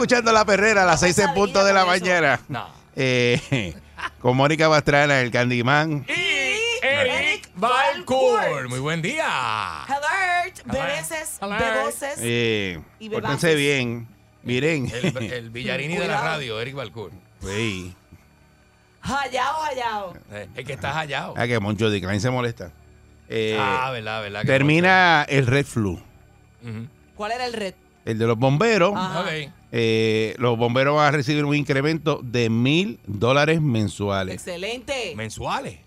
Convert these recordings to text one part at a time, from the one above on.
Escuchando La Perrera a las 6 en punto de la mañana. Eh, con Mónica Pastrana, el Candyman. Y Eric Balcour. Muy buen día. Alert, bebeses, Alert. beboses. Eh, Y pórtense bien. Miren. El, el Villarini de la radio, Eric Balcour. Sí. Hallao, hallao. Eh, El que está hallado. Ah, que Moncho Decline se molesta. Eh, ah, verdad, verdad. que termina el Red Flu. ¿Cuál era el red? El de los bomberos. Ajá. Eh, los bomberos van a recibir un incremento de mil dólares mensuales. Excelente. Mensuales.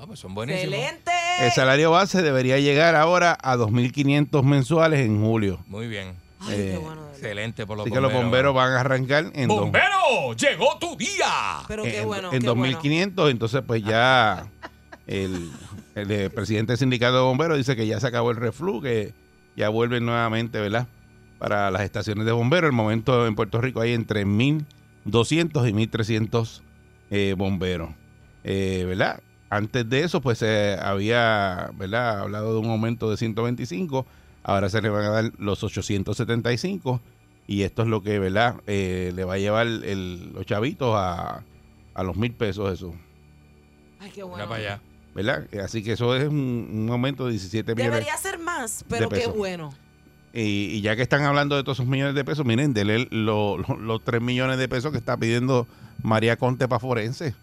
Ah, pues son buenísimos. Excelente. El salario base debería llegar ahora a 2.500 mensuales en julio. Muy bien. Ay, eh, qué bueno. Excelente por los Así que los bomberos van a arrancar en, dos- ¡Bombero! ¡Llegó tu día! Pero en, qué bueno. en qué 2.500. Entonces, pues ya el, el, eh, presidente del sindicato de bomberos dice que ya se acabó el reflu, que ya vuelven nuevamente, ¿verdad? Para las estaciones de bomberos. El momento en Puerto Rico hay entre 1.200 y 1.300 eh, bomberos. Eh, ¿Verdad? Antes de eso, pues se había, ¿verdad? Hablado de un aumento de 125. Ahora se le van a dar los 875. Y esto es lo que, ¿verdad? Eh, le va a llevar el- los chavitos a, a los mil pesos eso. Ay, qué bueno. para allá. ¿Verdad? Así que eso es un, un aumento de 17 millones. Debería ser más, pero de qué bueno. Y, y ya que están hablando de todos esos millones de pesos, miren, denle lo- lo- los 3 millones de pesos que está pidiendo María Conte para Forense.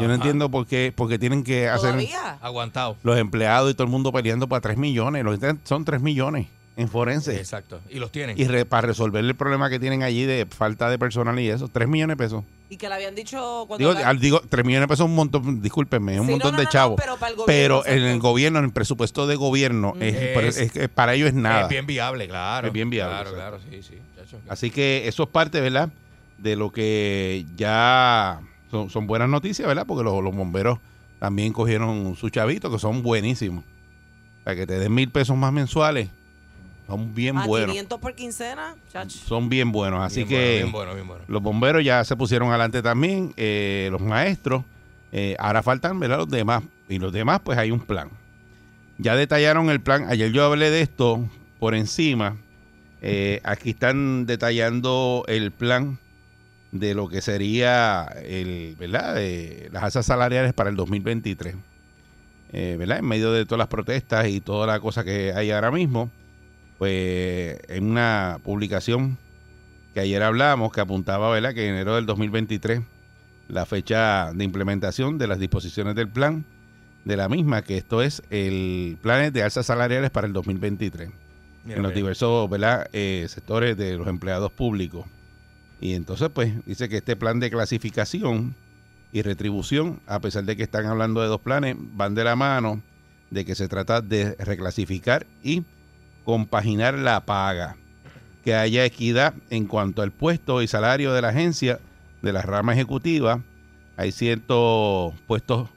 Yo no entiendo por qué, porque tienen que hacer Todavía. Aguantado. los empleados y todo el mundo peleando para 3 millones. Los son 3 millones en Forense. Exacto. Y los tienen. Y re- para resolver el problema que tienen allí de falta de personal y eso, 3 millones de pesos. Y que le habían dicho cuando. Digo, al- digo 3 millones de pesos es un montón, discúlpenme, es un Sí, montón no, de no, chavos. pero para el gobierno, Pero en el gobierno, en el presupuesto de gobierno, es- Es- pero es- es- para ellos es nada. Es bien viable, claro. Es bien viable, Claro, claro, sí, sí. chacho. Así que eso es parte, ¿verdad? De lo que ya son, son buenas noticias, ¿verdad? Porque los, los bomberos también cogieron su chavito, que son buenísimos. Para que te den mil pesos más mensuales, son bien a buenos. 500 por quincena, chach. Son bien buenos. Así Bien que bueno, bien bueno, bien bueno. los bomberos ya se pusieron adelante también, eh, los maestros. eh, ahora faltan, ¿verdad? Los demás. Y los demás, pues hay un plan. Ya detallaron el plan. Ayer yo hablé de esto por encima. Eh, aquí están detallando el plan de lo que sería el, ¿verdad? Eh, las alzas salariales para el 2023. Eh, ¿verdad? En medio de todas las protestas y toda la cosa que hay ahora mismo, pues en una publicación que ayer hablamos, que apuntaba, ¿verdad? Que en enero del 2023, la fecha de implementación de las disposiciones del plan, de la misma, que esto es el plan de alzas salariales para el 2023 Mira en los diversos ¿verdad? Eh, sectores de los empleados públicos. Y entonces, pues, dice que este plan de clasificación y retribución, a pesar de que están hablando de dos planes, van de la mano de que se trata de reclasificar y compaginar la paga, que haya equidad en cuanto al puesto y salario de la agencia, de la rama ejecutiva. Hay ciertos puestos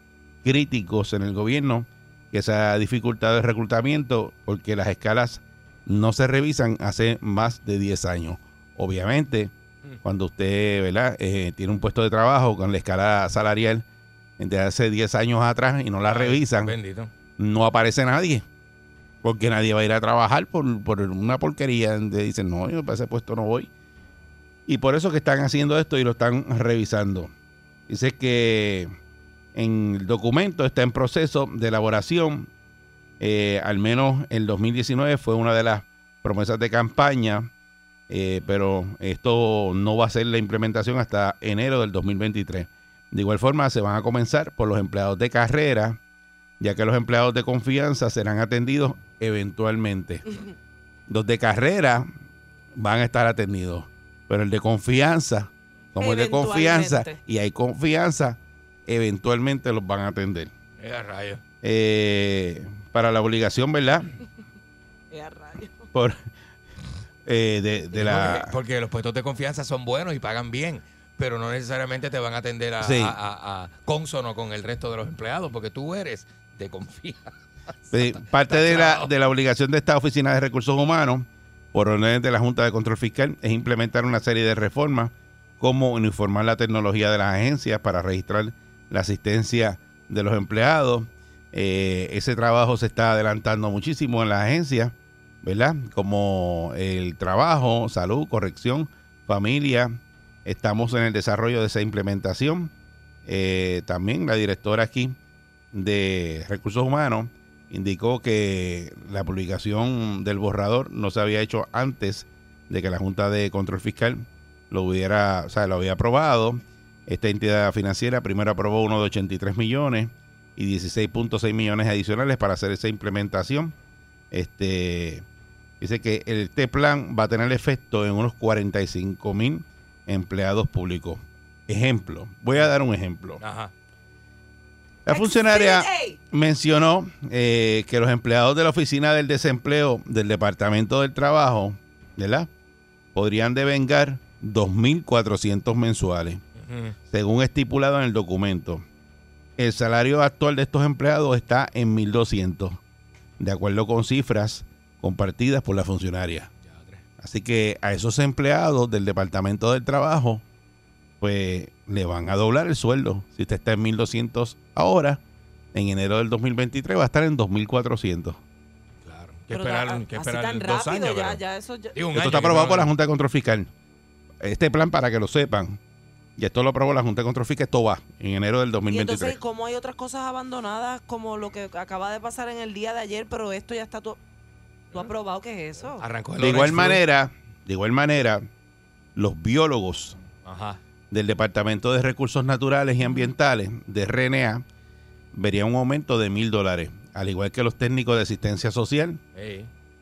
críticos en el gobierno que se ha dificultado el reclutamiento porque las escalas no se revisan hace más de 10 años. Obviamente, cuando usted ¿verdad? Eh, tiene un puesto de trabajo con la escala salarial de hace 10 años atrás y no la revisan, Bendito. no aparece nadie. Porque nadie va a ir a trabajar por, por una porquería donde dicen, no, yo para ese puesto no voy. Y por eso que están haciendo esto y lo están revisando. Dice que en el documento está en proceso de elaboración. eh, al menos el 2019 fue una de las promesas de campaña, eh, pero esto no va a ser la implementación hasta enero del 2023. De igual forma, se van a comenzar por los empleados de carrera, ya que los empleados de confianza serán atendidos eventualmente. Los de carrera van a estar atendidos, pero el de confianza, como el de confianza y hay confianza, eventualmente los van a atender. Eh. Eh, para la obligación, ¿verdad? Por, eh, de, de la... Porque, porque los puestos de confianza son buenos y pagan bien, pero no necesariamente te van a atender a, Sí. a- a- a consono con el resto de los empleados, porque tú eres de confianza. Parte de la, de la obligación de esta Oficina de Recursos Humanos, por orden de la Junta de Control Fiscal, es implementar una serie de reformas como uniformar la tecnología de las agencias para registrar la asistencia de los empleados. Eh, ese trabajo se está adelantando muchísimo en las agencias, ¿verdad? Como el trabajo, salud, corrección, familia. Estamos en el desarrollo de esa implementación. Eh, también la directora aquí de Recursos Humanos indicó que la publicación del borrador no se había hecho antes de que la Junta de Control Fiscal lo hubiera, o sea, lo había aprobado. Esta entidad financiera primero aprobó uno de 83 millones y 16.6 millones adicionales para hacer esa implementación. Este dice que este plan va a tener efecto en unos 45 mil empleados públicos. Ejemplo, voy a dar un ejemplo. Ajá. La funcionaria mencionó eh, que los empleados de la Oficina del Desempleo del Departamento del Trabajo, ¿verdad? Podrían devengar 2.400 mensuales, según estipulado en el documento. El salario actual de estos empleados está en 1.200, de acuerdo con cifras compartidas por la funcionaria. Así que a esos empleados del Departamento del Trabajo, pues le van a doblar el sueldo. Si usted está en 1.200 ahora, en enero del 2023 va a estar en 2.400. Claro. Que esperar, que esperar dos rápido, años. ya, eso ya- Digo, un Esto año, está aprobado por la Junta de Control Fiscal. Este plan, para que lo sepan, y esto lo aprobó la Junta de Control Fiscal, esto va en enero del Y 2023. entonces, como hay otras cosas abandonadas, como lo que acaba de pasar en el día de ayer, pero esto ya está todo. ¿Tú has probado qué es eso? Arrancó el de igual manera, de igual manera, los biólogos. Ajá. Del Departamento de Recursos Naturales y Ambientales de RNA verían un aumento de mil dólares, al igual que los técnicos de asistencia social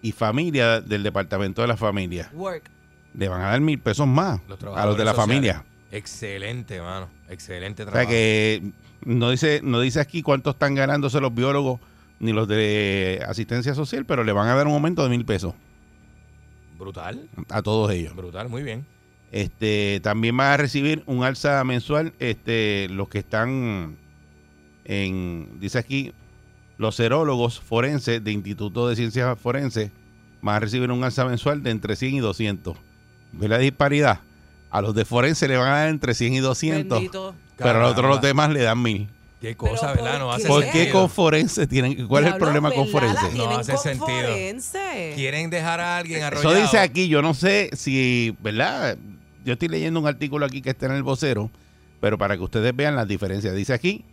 y familia del Departamento de la Familia. Work. Le van a dar mil pesos más Los a los de la familia. Excelente, mano. Excelente O sea trabajo. que no dice, no dice aquí cuánto están ganándose los biólogos ni los de asistencia social, pero le van a dar un aumento de mil pesos Brutal. a todos ellos. Brutal, muy bien. Este, también van a recibir un alza mensual, este, los que están en, dice aquí, los serólogos forenses de Instituto de Ciencias Forenses van a recibir un alza mensual de entre 100 y 200. ¿Ves la disparidad? A los de forense le van a dar entre 100 y 200, Bendito. pero a los otros los demás le dan mil. Qué cosa, Pero ¿verdad? No ¿por hace qué? ¿Por qué con forense tienen? ¿Cuál es el problema con forense? No hace sentido. forense. Quieren dejar a alguien arrollado. Eso dice aquí, yo no sé si, ¿verdad? Yo estoy leyendo un artículo aquí que está en el vocero, pero para que ustedes vean las diferencias. Dice aquí,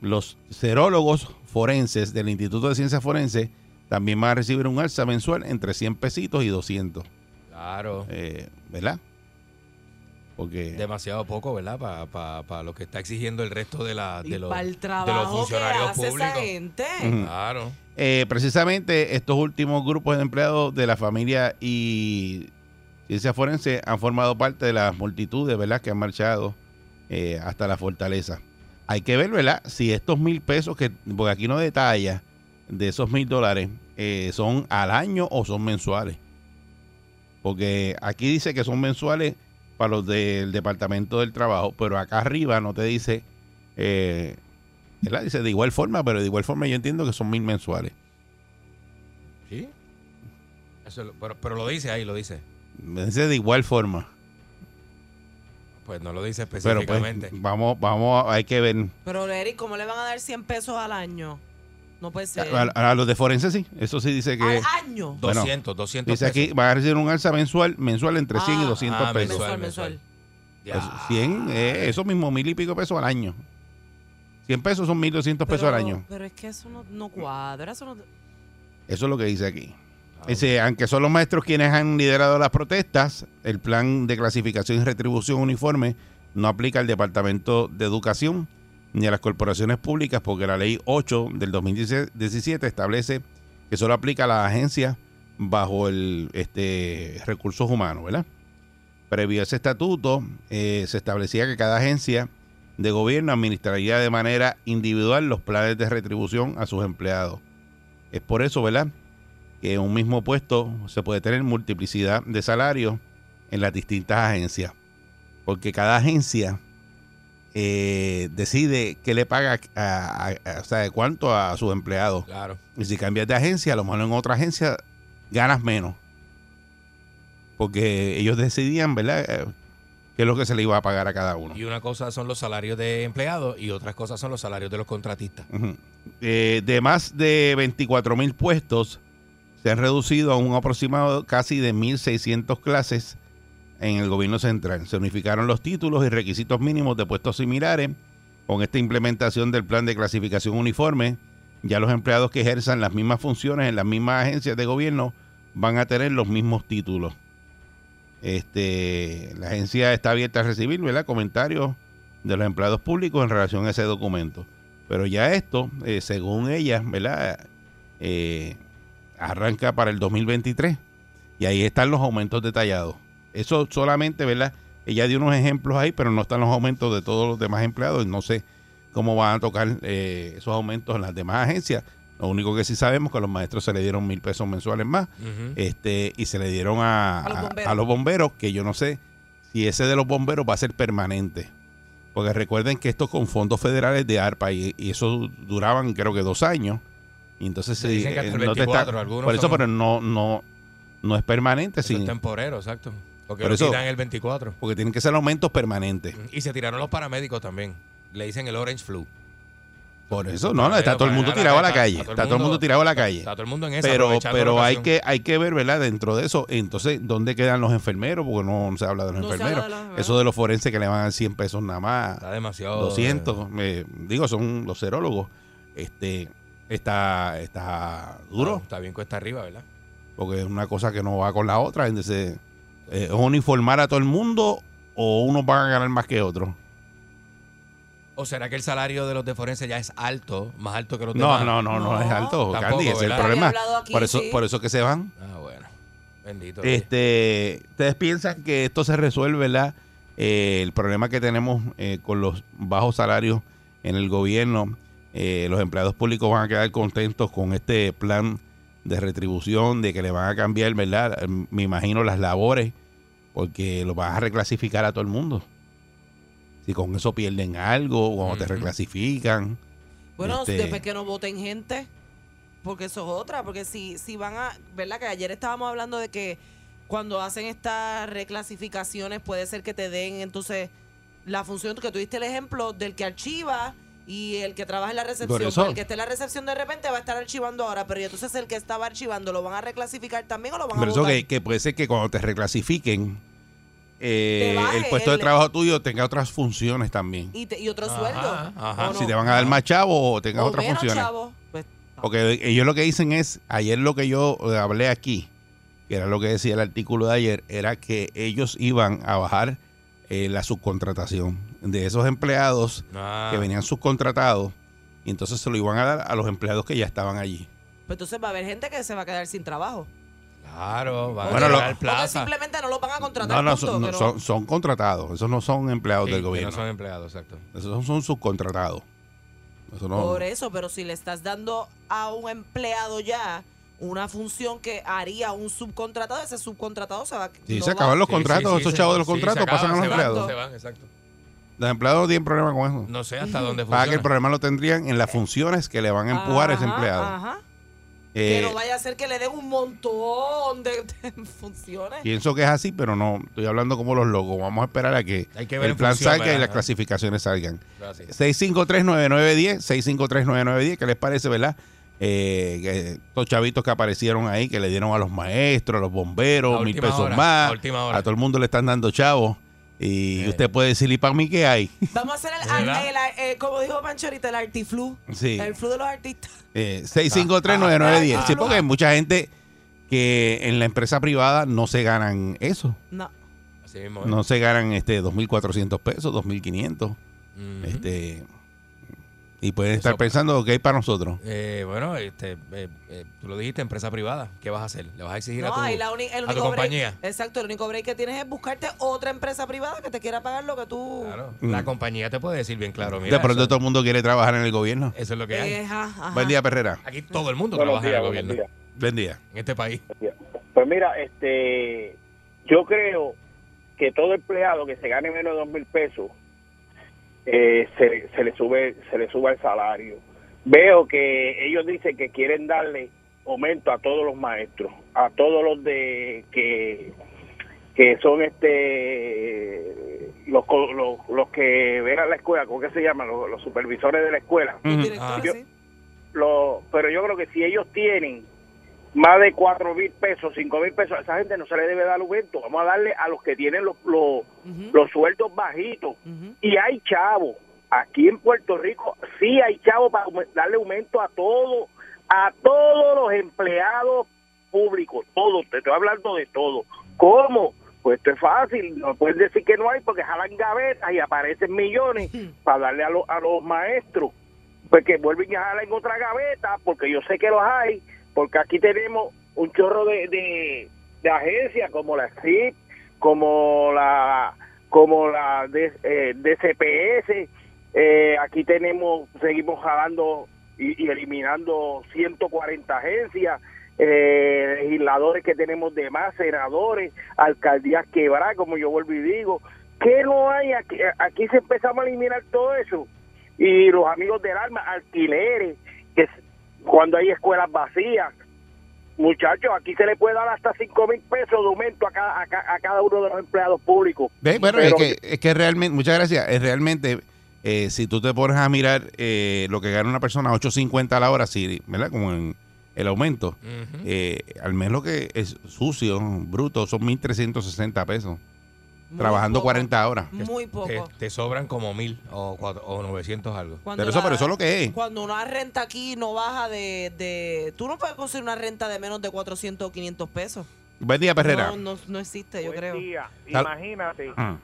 los serólogos forenses del Instituto de Ciencias Forenses también van a recibir un alza mensual entre 100 pesitos y 200, Claro. eh, ¿verdad? Porque Demasiado poco, ¿verdad? Para lo que está exigiendo el resto de, la, Y de, los, para el de los trabajo que funcionarios hace esa públicos. gente. Ujú. Claro. eh, precisamente estos últimos grupos de empleados de la familia y ciencias forenses han formado parte de las multitudes, ¿verdad?, que han marchado eh, hasta la fortaleza. Hay que ver, ¿verdad?, si estos mil pesos, que porque aquí no detalla de esos mil dólares, eh, son al año o son mensuales. Porque aquí dice que son mensuales para los del Departamento del Trabajo, pero acá arriba no te dice, eh, ¿verdad? Dice de igual forma, pero de igual forma yo entiendo que son mil mensuales. Sí. Pero, pero lo dice ahí, lo dice. Me dice de igual forma. Pues no lo dice Pero pues, específicamente. vamos, vamos, hay que ver. Pero, Eric, ¿cómo le van a dar 100 pesos al año? No puede ser. A, a los de forense sí, eso sí dice que... ¿Al año? bueno, 200, 200 Dice aquí, pesos. van a recibir un alza mensual, mensual entre 100 y Ah, 200 ah, pesos. Mensual, mensual. Pues, Ya. 100, eh, eso mismo, mil y pico pesos al año. 100 pesos son 1.200 pesos al año. Pero es que eso no, no cuadra. Eso no... Eso es lo que dice aquí. Dice, aunque son los maestros quienes han liderado las protestas, el plan de clasificación y retribución uniforme no aplica al Departamento de Educación, ni a las corporaciones públicas porque la ley 8 del 2017 establece que solo aplica a las agencias bajo el este recursos humanos, ¿verdad? Previo a ese estatuto, eh, se establecía que cada agencia de gobierno administraría de manera individual los planes de retribución a sus empleados. Es por eso, ¿verdad? Que en un mismo puesto se puede tener multiplicidad de salarios en las distintas agencias. Porque cada agencia eh, decide qué le paga, a- a- a- o sea, de cuánto a sus empleados. Claro. Y si cambias de agencia, a lo mejor en otra agencia ganas menos. Porque ellos decidían, ¿verdad? Eh, qué es lo que se le iba a pagar a cada uno. Y una cosa son los salarios de empleados y otras cosas son los salarios de los contratistas. Eh, de más de 24 mil puestos, se han reducido a un aproximado casi de 1.600 clases en el gobierno central. Se unificaron los títulos y requisitos mínimos de puestos similares. Con esta implementación del plan de clasificación uniforme, ya los empleados que ejerzan las mismas funciones en las mismas agencias de gobierno van a tener los mismos títulos. Este, la agencia está abierta a recibir ¿verdad? comentarios de los empleados públicos en relación a ese documento. Pero ya esto, eh, según ella, ¿verdad? Eh, arranca para el 2023 y ahí están los aumentos detallados. Eso solamente, ¿verdad? Ella dio unos ejemplos ahí, pero no están los aumentos de todos los demás empleados. y No sé cómo van a tocar eh, esos aumentos en las demás agencias. Lo único que sí sabemos es que a los maestros se le dieron mil pesos mensuales más este y se le dieron a, A los a- bomberos. a los bomberos, que yo no sé si ese de los bomberos va a ser permanente. Porque recuerden que esto con fondos federales de ARPA y, y eso duraban creo que dos años. Y entonces Se sí, dicen que hasta eh, el no te está- 24, algunos por eso, son- pero no, no, no es permanente, Eso sí, es temporero, exacto. Porque Por lo eso- tiran el 24. porque tienen que ser aumentos permanentes. Y se tiraron los paramédicos también. Le dicen el Orange Flu. Por eso, no, no, está todo el mundo tirado a la calle. Está todo el mundo tirado a la calle. Está todo el mundo en esa. pero pero hay que hay que ver verdad dentro de eso entonces dónde quedan los enfermeros porque no se habla de los No enfermeros de los enfermeros. eso de los forenses que le van a dar 100 pesos nada más Está demasiado. 200 me- digo son los serólogos este está está duro Está bien cuesta arriba, ¿verdad? porque es una cosa que no va con la otra entonces eh, es uniformar a todo el mundo o unos van a ganar más que otros ¿O será que el salario de los de forense ya es alto, más alto que los no demás? no no no No. es alto Tampoco, Candy ese es el problema aquí, por eso sí. por eso que se van Ah, bueno. Bendito. Este, ¿Ustedes piensan que esto se resuelve, verdad? Eh, el problema que tenemos eh, con los bajos salarios en el gobierno, eh, los empleados públicos van a quedar contentos con este plan de retribución, de que le van a cambiar, ¿verdad? Me imagino las labores, porque lo van a reclasificar a todo el mundo. Si con eso pierden algo, cuando te reclasifican. Bueno, Este- después que no voten gente, porque eso es otra, porque si, si van a, ¿verdad? Que ayer estábamos hablando de que cuando hacen estas reclasificaciones puede ser que te den entonces la función que tuviste el ejemplo del que archiva y el que trabaja en la recepción. El que esté en la recepción de repente va a estar archivando ahora, pero ¿y entonces el que estaba archivando lo van a reclasificar también o lo van Pero a eso votar? que, que puede ser que cuando te reclasifiquen, eh, Te el puesto de trabajo tuyo tenga otras funciones también. y, te- y otro Ajá, sueldo. ajá. si te van a dar más chavo o tengas O otras menos, funciones. chavo. Pues, Porque ellos lo que dicen es, ayer lo que yo hablé aquí, que era lo que decía el artículo de ayer, era que ellos iban a bajar eh, la subcontratación de esos empleados Ah, que venían subcontratados y entonces se lo iban a dar a los empleados que ya estaban allí. pues entonces va a haber gente que se va a quedar sin trabajo. Claro, van Bueno, a lo- llegar al Porque plaza. simplemente no los van a contratar. No, no, punto, son, que no, no- son, son contratados, esos no son empleados Sí, del gobierno, No son empleados, exacto. esos son, subcontratados. Eso no- Por eso, pero si le estás dando a un empleado ya una función que haría un subcontratado, ese subcontratado se va Sí, no se va- acaban los contratos, sí, sí, esos chavos de los contratos acaban, pasan a los se van, empleados. Se van, exacto. Los empleados no tienen problema con eso. No sé hasta dónde Para que el funciona. problema lo tendrían en las funciones que le van a empujar a ese empleado. Ajá. Eh, que no vaya a ser que le den un montón de, de funciones. Pienso que es así, pero no estoy hablando como los locos. Vamos a esperar a que, Hay que ver el plan función, salga y las clasificaciones salgan. Gracias. 6539910, 6539910, ¿qué les parece, verdad? Eh, que estos chavitos que aparecieron ahí, que le dieron a los maestros, a los bomberos, mil pesos hora, más. A todo el mundo le están dando chavos. Y Eh. usted puede decir, ¿y para mí qué hay? Vamos a hacer el, el- el- eh, como dijo Pancho ahorita, el artiflu. Sí. El flu de los artistas. Eh, 6539910. Ah, Sí, ah, porque ah. hay mucha gente que en la empresa privada no se ganan eso. No. Así mismo. ¿eh? No se ganan este 2.400 pesos, 2.500. Ujú. Este, Y pueden estar Eso- pensando que hay para nosotros. Eh, bueno, este, eh, eh, tú lo dijiste, empresa privada. ¿Qué vas a hacer? ¿Le vas a exigir a tu, ahí la uni- el a tu único break- compañía? exacto, el único break que tienes es buscarte otra empresa privada que te quiera pagar lo que tú. Claro, Mm. La compañía te puede decir bien claro. Mira, de pronto eso, todo el mundo quiere trabajar en el gobierno. eso es lo que hay. Eh, ajá, ajá. Buen día, Perrera. Aquí todo el mundo Buenos trabaja días, en el gobierno. días. Buen día. En este país. Pues mira, este, yo creo que todo empleado que se gane menos de dos mil pesos eh, se, se le sube se le sube el salario. Veo que ellos dicen que quieren darle aumento a todos los maestros, a todos los de que que son este los, co- los, los que ven a la escuela, ¿cómo que se llaman? Los, los supervisores de la escuela. Ah. Yo- pero yo creo que si ellos tienen más de cuatro mil pesos, cinco mil pesos, a esa gente no se le debe dar aumento. Vamos a darle a los que tienen los, los, los sueldos bajitos. Y hay chavos. Aquí en Puerto Rico sí hay chavos para darle aumento a todo, a todos los empleados públicos, todos, te estoy hablando de todo. ¿Cómo? Pues esto es fácil, no puedes decir que no hay porque jalan gavetas y aparecen millones para darle a, los a los maestros. Pues que vuelven y jalan en otra gaveta porque yo sé que los hay, porque aquí tenemos un chorro de, de, agencias como la CIP, como la como la D- eh, DCPS, eh, aquí tenemos, seguimos jalando y, y eliminando 140 agencias, eh, legisladores que tenemos de más, senadores, alcaldías quebradas, como yo vuelvo y digo. ¿Qué no hay? Aquí, aquí se empezamos a eliminar todo eso. Y los amigos del alma, alquileres, cuando hay escuelas vacías, muchachos, aquí se le puede dar hasta 5 mil pesos de aumento a cada, a, ca- a cada uno de los empleados públicos. Bueno, Pero- es, que, es que realmente, muchas gracias, es realmente, eh, si tú te pones a mirar eh, lo que gana una persona, 8.50 a la hora, sí, ¿verdad? Como en el aumento, eh, al mes lo que es sucio, bruto, son 1.360 pesos, Muy trabajando poco, 40 horas. Muy poco. Te, te sobran como mil o, cuatro, o 900 algo. Cuando Pero eso, la- pero eso es lo que es. Cuando una renta aquí no baja de, de... Tú no puedes conseguir una renta de menos de 400 o 500 pesos. Buen día, Perrera. No, no, no existe, yo Buen creo. día. Imagínate, Ah.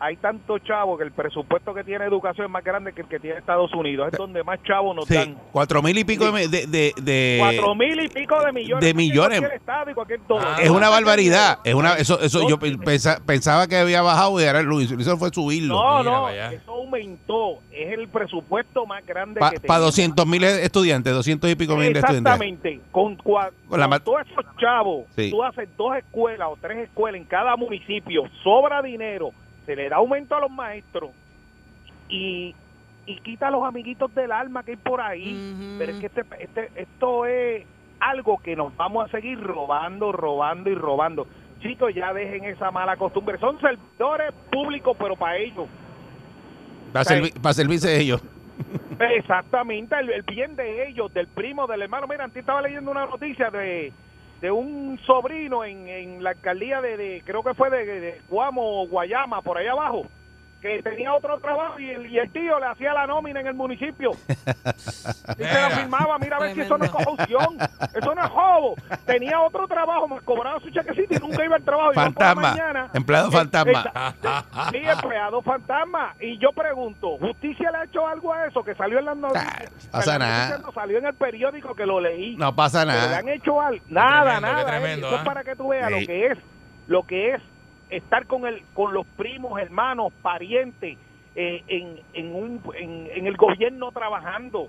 Hay tanto chavo que el presupuesto que tiene educación es más grande que el que tiene Estados Unidos. Es donde más chavos nos Sí, dan. cuatro mil y pico de... de, de- de- Cuatro mil y pico de millones. de millones. cualquier estado y cualquier todo. Ah, es una barbaridad. Es una, eso, eso, yo no, pensa- pensaba que había bajado y ahora lo hizo, fue subirlo. No, Mira no, para eso aumentó. Es el presupuesto más grande Para que tenemos. 200 mil estudiantes, 200 y pico mil estudiantes. Exactamente. Con, cua- Con la con todos esos chavos, Sí. tú haces dos escuelas o tres escuelas en cada municipio, sobra dinero, se le da aumento a los maestros y, y quita a los amiguitos del alma que hay por ahí. Pero es que este, este- esto es algo que nos vamos a seguir robando, robando y robando. Chicos, ya dejen esa mala costumbre. Son servidores públicos, pero para ellos. Para, servi- para servirse de ellos. Exactamente, el, el bien de ellos, del primo, del hermano. Mira, antes estaba leyendo una noticia de, de un sobrino en, en la alcaldía de, de- creo que fue de, de Guamo o Guayama, por ahí abajo, que tenía otro trabajo y el, y el tío le hacía la nómina en el municipio. Y se la firmaba, mira a ver si eso no es corrupción, eso no es jobo. Tenía otro trabajo, me cobraba su chequecito y nunca iba al trabajo. Fantasma, mañana. empleado Eh, fantasma. esa- Sí, empleado fantasma. Y yo pregunto, ¿justicia le ha hecho algo a eso? Que salió en las noticias. Ah, pasa nada. no, salió en el periódico que lo leí. No pasa Pero le nada. han hecho algo. Nada, tremendo, nada. eh. tremendo, Eso es para que tú veas Sí. lo que es, lo que es estar con el, con los primos, hermanos, parientes, eh, en, en, un, en, en el gobierno trabajando.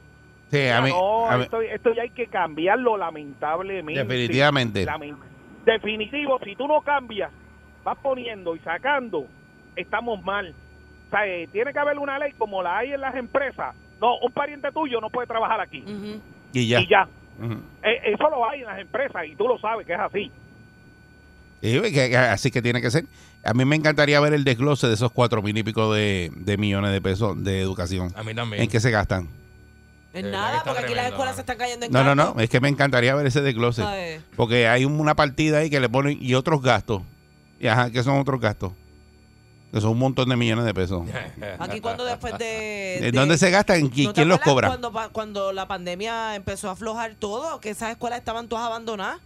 Sí, a mí, no, a mí- esto, esto ya hay que cambiarlo lamentablemente. definitivamente. Definitivo, si tú no cambias, vas poniendo y sacando, estamos mal. O sea, eh, tiene que haber una ley como la hay en las empresas. No, un pariente tuyo no puede trabajar aquí. Y ya. Y ya. Ujú. Eh, eso lo hay en las empresas y tú lo sabes que es así. Así que tiene que ser. A mí me encantaría ver el desglose de esos cuatro mil y pico de, de millones de pesos de educación. A mí también. ¿En qué se gastan? En nada, porque aquí las escuelas se están cayendo en No, no, no. Es que me encantaría ver ese desglose. Porque hay una partida ahí que le ponen y otros gastos. Y ajá, ¿qué son otros gastos? Que son un montón de millones de pesos. Aquí cuando después de... ¿En de- dónde se gastan? ¿Y ¿No te quién los cobra? Cuando la pandemia empezó a aflojar todo, que esas escuelas estaban todas abandonadas,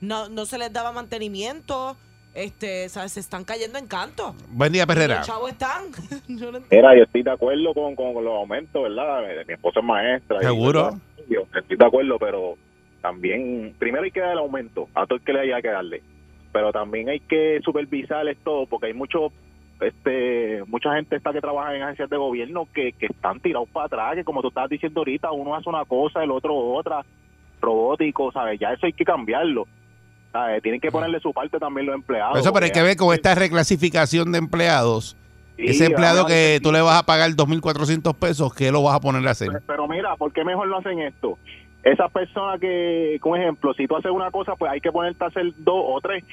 no, no se les daba mantenimiento, este, ¿sabes? se están cayendo en canto. Buen día, Perrera. Los chavos están. Yo no. Mira, yo estoy de acuerdo con, con los aumentos, ¿verdad? Mi esposa es maestra. y- Seguro. yo estoy de acuerdo, pero también, primero hay que dar el aumento a todo el que le haya que darle, pero también hay que supervisar esto, porque hay mucho, este, mucha gente está que trabaja en agencias de gobierno que, que están tirados para atrás, que como tú estabas diciendo ahorita, uno hace una cosa, el otro otra, robótico, ¿sabes? Ya eso hay que cambiarlo. ¿Sabes? Tienen que ponerle su parte también los empleados. Eso, pero hay que ver con esta reclasificación de empleados. Sí, Ese empleado que tú le vas a pagar 2.400 pesos, ¿qué lo vas a poner a hacer? Pero mira, ¿por qué mejor no hacen esto? Esas personas que, como ejemplo, si tú haces una cosa, pues hay que ponerte a hacer dos o tres.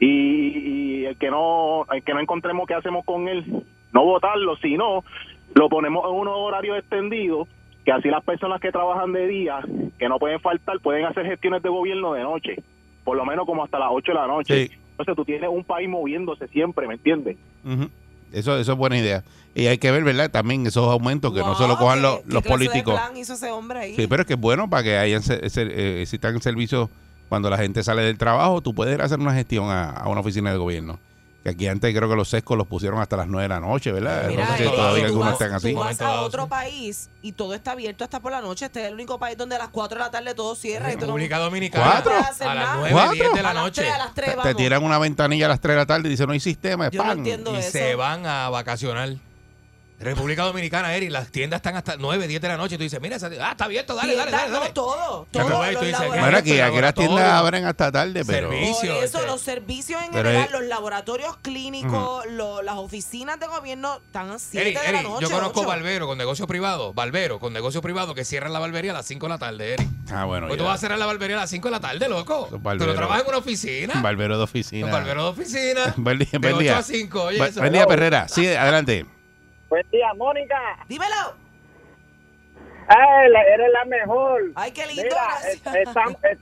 Y, y el que no el que no encontremos qué hacemos con él, no votarlo, sino lo ponemos en unos horarios extendidos, que así las personas que trabajan de día, que no pueden faltar, pueden hacer gestiones de gobierno de noche, por lo menos como hasta las 8 de la noche. Sí. Entonces tú tienes un país moviéndose siempre, ¿me entiendes? Ujú. Eso, eso es buena idea. Y hay que ver, ¿verdad? También esos aumentos que no Wow, se lo cojan ¿qué- los, qué los clase de políticos. plan hizo ese hombre ahí? Sí, pero es que es bueno para que hayan se- se- eh, existan servicios cuando la gente sale del trabajo. Tú puedes ir a hacer una gestión a, a una oficina de gobierno. Que aquí antes creo que los sescos los pusieron hasta las 9 de la noche, ¿verdad? Mira, no sé si eh, todavía algunos están así. Tú vas a otro país y todo está abierto hasta por la noche. Este es el único país donde a las 4 de la tarde todo cierra. y tú no- República Dominicana. ¿Cuatro? A las 9, ¿Cuatro? 10 de la a las noche. tres, a las 3, Te, tiran una ventanilla a las 3 de la tarde y dicen no hay sistema, es Yo no pan. entiendo Y eso. se van a vacacionar. República Dominicana, Eric, las tiendas están hasta 9, 10 de la noche. Y tú dices, mira, esa- ah, está abierto, dale, dale, dale. dale. No, todo. Ya todo tú tú los dices, laboratorios. Bueno, aquí, aquí las tiendas abren hasta tarde, pero... Servicio. Por eso, este. los servicios en Pero general, es- los laboratorios clínicos, lo- las oficinas de gobierno están a 7 Eric, de la noche. yo conozco ocho. barbero con negocio privado, barbero con negocio privado que cierran la barbería a las 5 de la tarde, Eric. Ah, bueno, Pues ya. tú vas a cerrar la barbería a las 5 de la tarde, loco. Tú barberos. no trabajas en una oficina. Un barbero de oficina. Un barbero de oficina. Buen día, de buen 8 día. a 5, oye. Buen día, Perrera. Sí, adelante. Buen día, Mónica. Dímelo. eres la mejor. Ay, qué lindo. Mira, gracias. es- estam- es-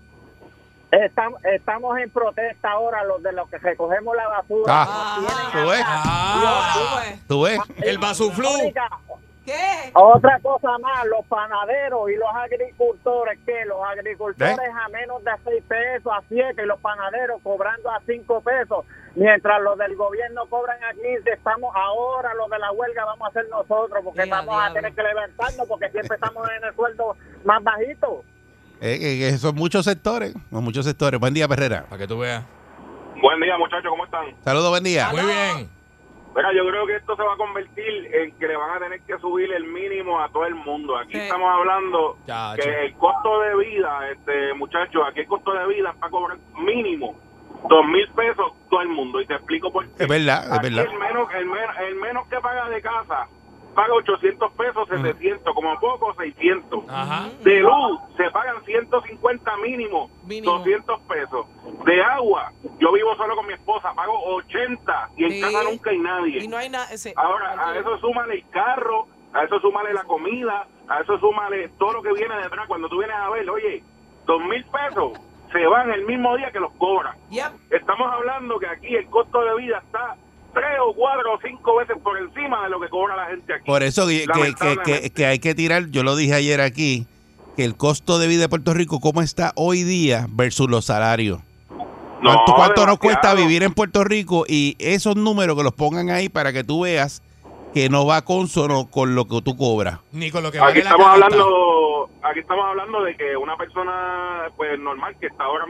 estam- estamos en protesta ahora los de los que recogemos la basura. Ah, tienen ¿tú ves? Ah, Tú. ¿Tú ves? el basuflu. Mónica, ¿Qué? otra cosa más, los panaderos y los agricultores, que los agricultores ¿Eh? a menos de 6 pesos, a 7 y los panaderos cobrando a 5 pesos, mientras los del gobierno cobran a 15, estamos ahora los de la huelga vamos a hacer nosotros, porque Ya, vamos a tener que levantarnos, porque siempre estamos en el sueldo más bajito. Eh, que- que son muchos sectores. Son muchos sectores. Buen día, Perrera. Para que tú veas. Buen día, muchachos, ¿cómo están? Saludos, buen día. Muy bien. Mira, yo creo que esto se va a convertir en que le van a tener que subir el mínimo a todo el mundo. Aquí Sí. estamos hablando Chacho. que el costo de vida, este muchachos, aquí el costo de vida para cobrar mínimo dos mil pesos todo el mundo. Y te explico por qué. Es verdad, es Aquí verdad. El menos, el, menos, el menos que paga de casa paga 800 pesos, 700, como poco 600. Ajá. De luz se pagan 150 mínimo, Mínimo. 200 pesos. De agua, yo vivo solo con mi esposa, pago 80 y en Sí. casa nunca hay nadie. Y no hay nada. ese- Ahora, a eso súmale el carro, a eso súmale la comida, a eso súmale todo lo que viene detrás. Cuando tú vienes a ver, oye, dos mil pesos se van el mismo día que los cobran. Yep. Estamos hablando que aquí el costo de vida está tres o cuatro o cinco veces por encima de lo que cobra la gente aquí. Por eso que, que- que, que, Lamentablemente. que hay que tirar, yo lo dije ayer aquí, que el costo de vida de Puerto Rico, cómo está hoy día versus los salarios. No, ¿Cuánto, cuánto nos cuesta vivir en Puerto Rico? Y esos números que los pongan ahí para que tú veas que no va consono con lo que tú cobras. Ni con lo que Aquí vale estamos hablando, aquí estamos hablando de que una persona pues normal que está ahora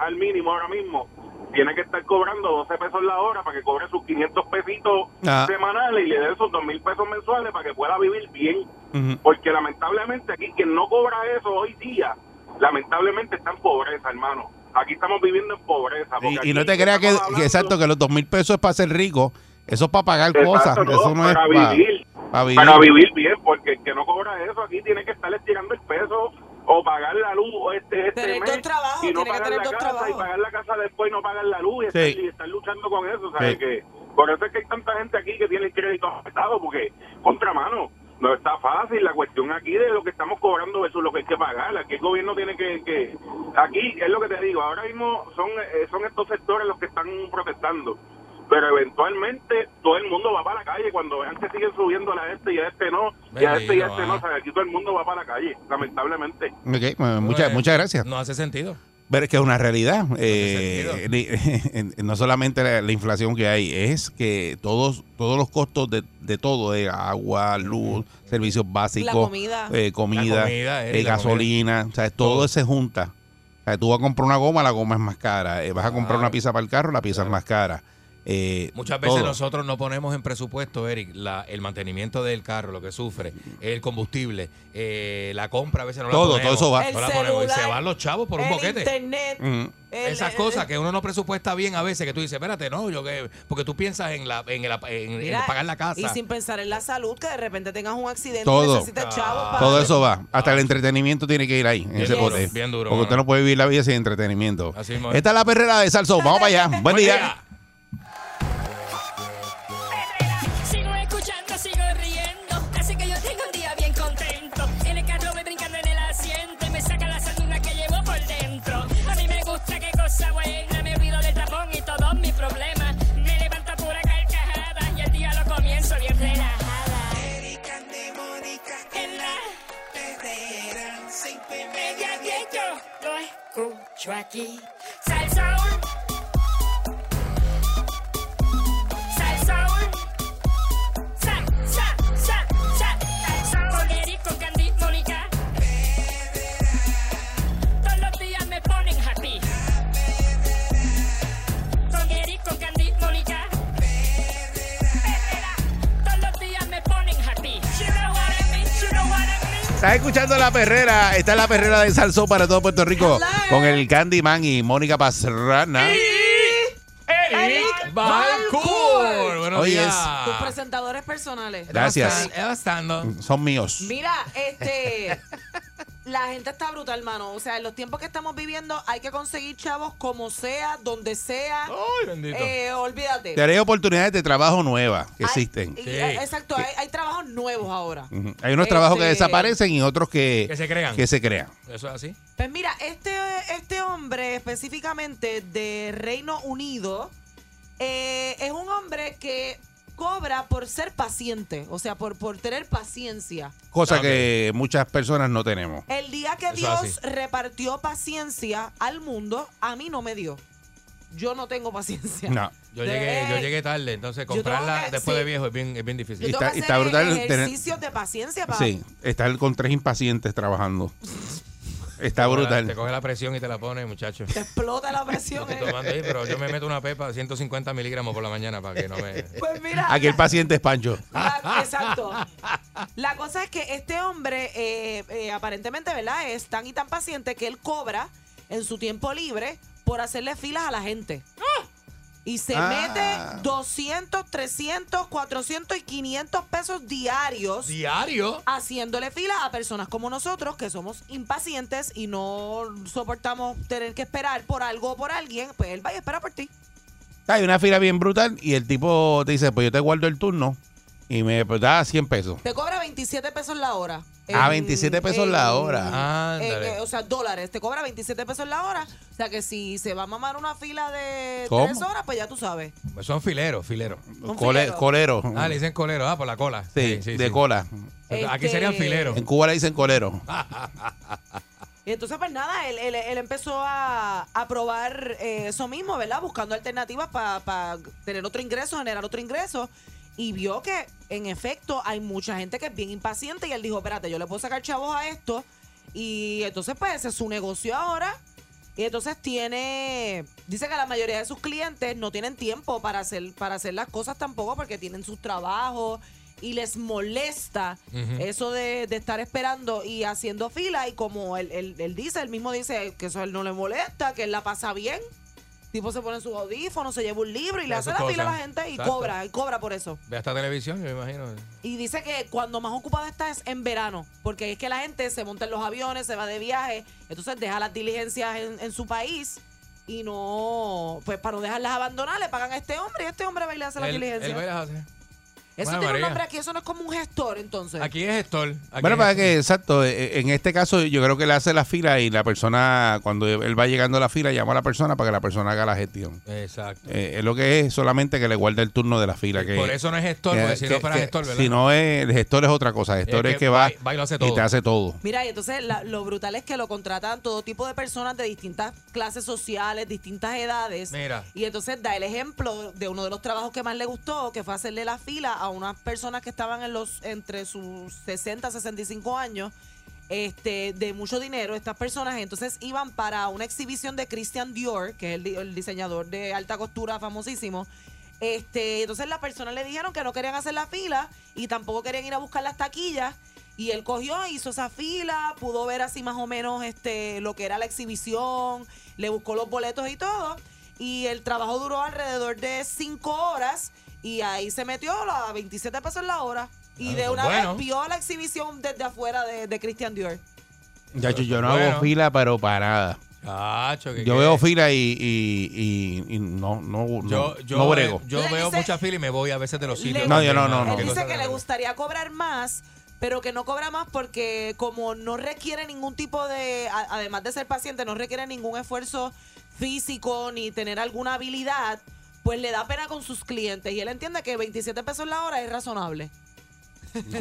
al mínimo ahora mismo tiene que estar cobrando 12 pesos la hora para que cobre sus 500 pesitos Ah. semanales y le dé esos 2 mil pesos mensuales para que pueda vivir bien. Porque lamentablemente aquí quien no cobra eso hoy día, lamentablemente está en pobreza, hermano. Aquí estamos viviendo en pobreza. Y, y no te creas que, que exacto, que los dos mil pesos es para ser rico. Eso es para pagar Exacto, cosas. no, eso no es para para, vivir. para vivir. Para vivir bien, porque el que no cobra eso aquí tiene que estar estirando el peso o pagar la luz este, este Tener mes dos trabajos, y no tiene que pagar tener la dos casa y pagar la casa después y no pagar la luz y, Sí. estar, y estar luchando con eso, ¿sabes? Sí. Que por eso es que hay tanta gente aquí que tiene el crédito afectado porque contramano no está fácil la cuestión aquí de lo que estamos cobrando versus lo que hay que pagar. Aquí el gobierno tiene que, que aquí es lo que te digo, ahora mismo son eh, son estos sectores los que están protestando pero eventualmente todo el mundo va para la calle cuando vean que siguen subiendo a este y a este no, y a este y a este no, ah. o sea, aquí todo el mundo va para la calle, lamentablemente. Ok, bueno, muchas, Eh, muchas gracias. No hace sentido. Pero es que es una realidad. Eh, ni- no solamente la, la inflación que hay, es que todos todos los costos de, de todo, de agua, luz, servicios básicos, La comida. eh, comida, La comida, eh, la gasolina, o sea, todo, Todo. se junta. O sea, tú vas a comprar una goma, la goma es más cara. Eh, vas a comprar Claro. una pieza para el carro, la pieza es más cara. Eh, Muchas veces todo. nosotros no ponemos en presupuesto, Eric, la, el mantenimiento del carro, lo que sufre, el combustible, eh, la compra a veces no la Todo, ponemos. todo eso va. El No la ponemos y se van los chavos por un boquete. internet. El- Esas el- cosas que uno no presupuesta bien a veces, que tú dices, espérate, no, yo que. Porque tú piensas en, la, en, el, en, en Mira, pagar la casa. Y sin pensar en la salud, que de repente tengas un accidente Todo. y necesites chavos para... Todo eso va. Hasta el entretenimiento tiene que ir ahí, en Bien ese duro, pote. bien duro, Porque mano. usted no puede vivir la vida sin entretenimiento. Así. Esta es la perrera de Salso. Vamos para allá. Buen día. Lo Estás escuchando la perrera. Esta es la perrera de Salso para todo Puerto Rico. Con el Candyman y Mónica Pastrana. Eric Balcour. Buenos Oye, días. es- Tus presentadores personales. Gracias. Son míos. Mira, este... La gente está brutal, hermano. O sea, en los tiempos que estamos viviendo hay que conseguir chavos como sea, donde sea. Ay, bendito. Eh, olvídate. Te haré oportunidades de trabajo nuevas que Hay- existen. y- Sí. eh, Exacto, hay, hay trabajos nuevos ahora. Ujú. Hay unos trabajos que Este- desaparecen y otros que, Que se crean. que se crean. Eso es así. Pues mira, este, este hombre específicamente de Reino Unido eh, es un hombre que cobra por ser paciente, o sea, por, por tener paciencia. Cosa que muchas personas no tenemos. El día que Eso Dios así. repartió paciencia al mundo, a mí no me dio. Yo no tengo paciencia. No. Yo De- llegué, yo llegué tarde, entonces comprarla que- después sí. de viejo es bien, es bien Yo difícil. Y está- que brutal tener- ejercicios de paciencia para... Sí, estar con tres impacientes trabajando. Está Te brutal. coge la presión y te la pone, muchacho. Te explota la presión. Estoy tomando ahí, pero yo me meto una pepa de 150 miligramos por la mañana para que no me... Pues mira, Aquí el paciente es Pancho. La- exacto. La cosa es que este hombre, eh, eh, aparentemente, ¿verdad? Es tan y tan paciente que él cobra en su tiempo libre por hacerle filas a la gente. Y se Ah. mete 200, 300, 400 y 500 pesos diarios Diario. haciéndole filas a personas como nosotros que somos impacientes y no soportamos tener que esperar por algo o por alguien. Pues él va y espera por ti. Hay una fila bien brutal y el tipo te dice, pues yo te guardo el turno y me pues, da 100 pesos. Te cobra 27 pesos la hora. Ah, 27 pesos la hora. Eh, eh, o sea, dólares. Te cobra 27 pesos la hora. O sea, que si se va a mamar una fila de ¿Cómo? tres horas, pues ya tú sabes. Son fileros, fileros. Cole- filero. colero. Ah, le dicen colero, ah, por la cola. Sí, de sí. cola. Aquí Este- serían fileros. En Cuba le dicen colero. Y entonces, pues nada, él, él- él empezó a, a probar eh, eso mismo, ¿verdad? Buscando alternativas para tener otro ingreso, generar otro ingreso. Y vio que, en efecto, hay mucha gente que es bien impaciente. Y él dijo, espérate, yo le puedo sacar chavos a esto. Y entonces, pues, ese es su negocio ahora. Y entonces tiene, dice que la mayoría de sus clientes no tienen tiempo para hacer, para hacer las cosas tampoco porque tienen sus trabajos y les molesta eso de, de estar esperando y haciendo fila. Y como él, él- él dice, él mismo dice que eso a él no le molesta, que él la pasa bien. Tipo se pone sus audífonos, se lleva un libro y le hace la fila a la gente y Exacto. cobra, y cobra por eso. Ve hasta televisión, yo me imagino. Y dice que cuando más ocupada está es en verano, porque es que la gente se monta en los aviones, se va de viaje, entonces deja las diligencias en, en su país y no, pues para no dejarlas abandonar, le pagan a este hombre y este hombre va y le hace las Él, hace. Eso Bueno, tiene María. un nombre aquí, eso no es como un gestor, entonces. Aquí es gestor. aquí Bueno, es para gestor. que, exacto, eh, en este caso yo creo que le hace la fila y la persona, cuando él va llegando a la fila, llama a la persona para que la persona haga la gestión. Exacto. Eh, es lo que es solamente que le guarda el turno de la fila. Que, Por eso no es gestor, que- porque si no fuera gestor, ¿verdad? Si no es, el gestor es otra cosa. El gestor Es es, que va, va y- y lo hace y todo. te hace todo. Mira, y entonces la- lo brutal es que lo contratan todo tipo de personas de distintas clases sociales, distintas edades. Mira. Y entonces da el ejemplo de uno de los trabajos que más le gustó, que fue hacerle la fila a unas personas que estaban en los entre sus 60 65 años. Este, de mucho dinero, estas personas entonces iban para una exhibición de Christian Dior, que es el diseñador de alta costura famosísimo. Este, entonces las personas le dijeron que no querían hacer la fila y tampoco querían ir a buscar las taquillas. Y él cogió, hizo esa fila, pudo ver así más o menos este lo que era la exhibición, le buscó los boletos y todo. Y el trabajo duró alrededor de cinco horas y ahí se metió a 27 pesos la hora. Y de eso una bueno. vez vio la exhibición desde afuera de, de Christian Dior. Chacho, yo no Bueno. hago fila, pero para nada. Chacho, que Yo qué- veo fila y, y, y, y no, no, no, Yo, yo, no brego. Yo Le veo dice- mucha fila y me voy a veces de los sitios. No, yo no, no, no. Él dice que le gustaría cobrar más, pero que no cobra más porque como no requiere ningún tipo de, además de ser paciente, no requiere ningún esfuerzo físico ni tener alguna habilidad, pues le da pena con sus clientes y él entiende que 27 pesos la hora es razonable.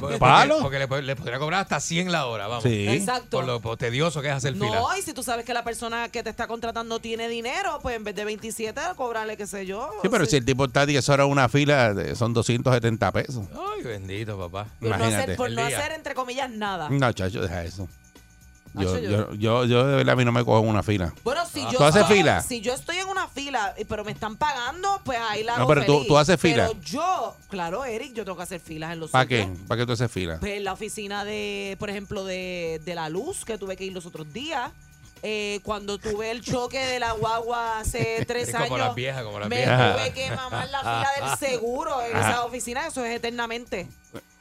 Porque, ¿Palo? porque le, po- le podría cobrar hasta 100 la hora, vamos. Sí. Exacto. Por lo por tedioso que es hacer fila. No, y si tú sabes que la persona que te está contratando tiene dinero, pues en vez de 27, cobrarle, qué sé yo. Sí, pero si el tipo está 10 horas en una fila, son 270 pesos. Ay, bendito, papá. Por no Imagínate. hacer, por El no día. hacer, entre comillas, nada. No, chacho, deja eso. Yo, yo- yo, yo, yo de verdad a mí no me cojo en una fila. Bueno, si yo ¿Tú haces fila? Si yo estoy fila, eh, pero me están pagando, pues ahí la No, hago pero tú- feliz. tú haces fila. Pero yo, claro, Eric, yo tengo que hacer filas en los ¿Para qué? ¿Para qué tú haces fila? Pues en la oficina de, por ejemplo, de, de la luz, que tuve que ir los otros días. Eh, cuando tuve el choque de la guagua hace tres Es años. como las viejas, como las me viejas. tuve que mamar la fila del seguro en esa oficina. Eso es eternamente.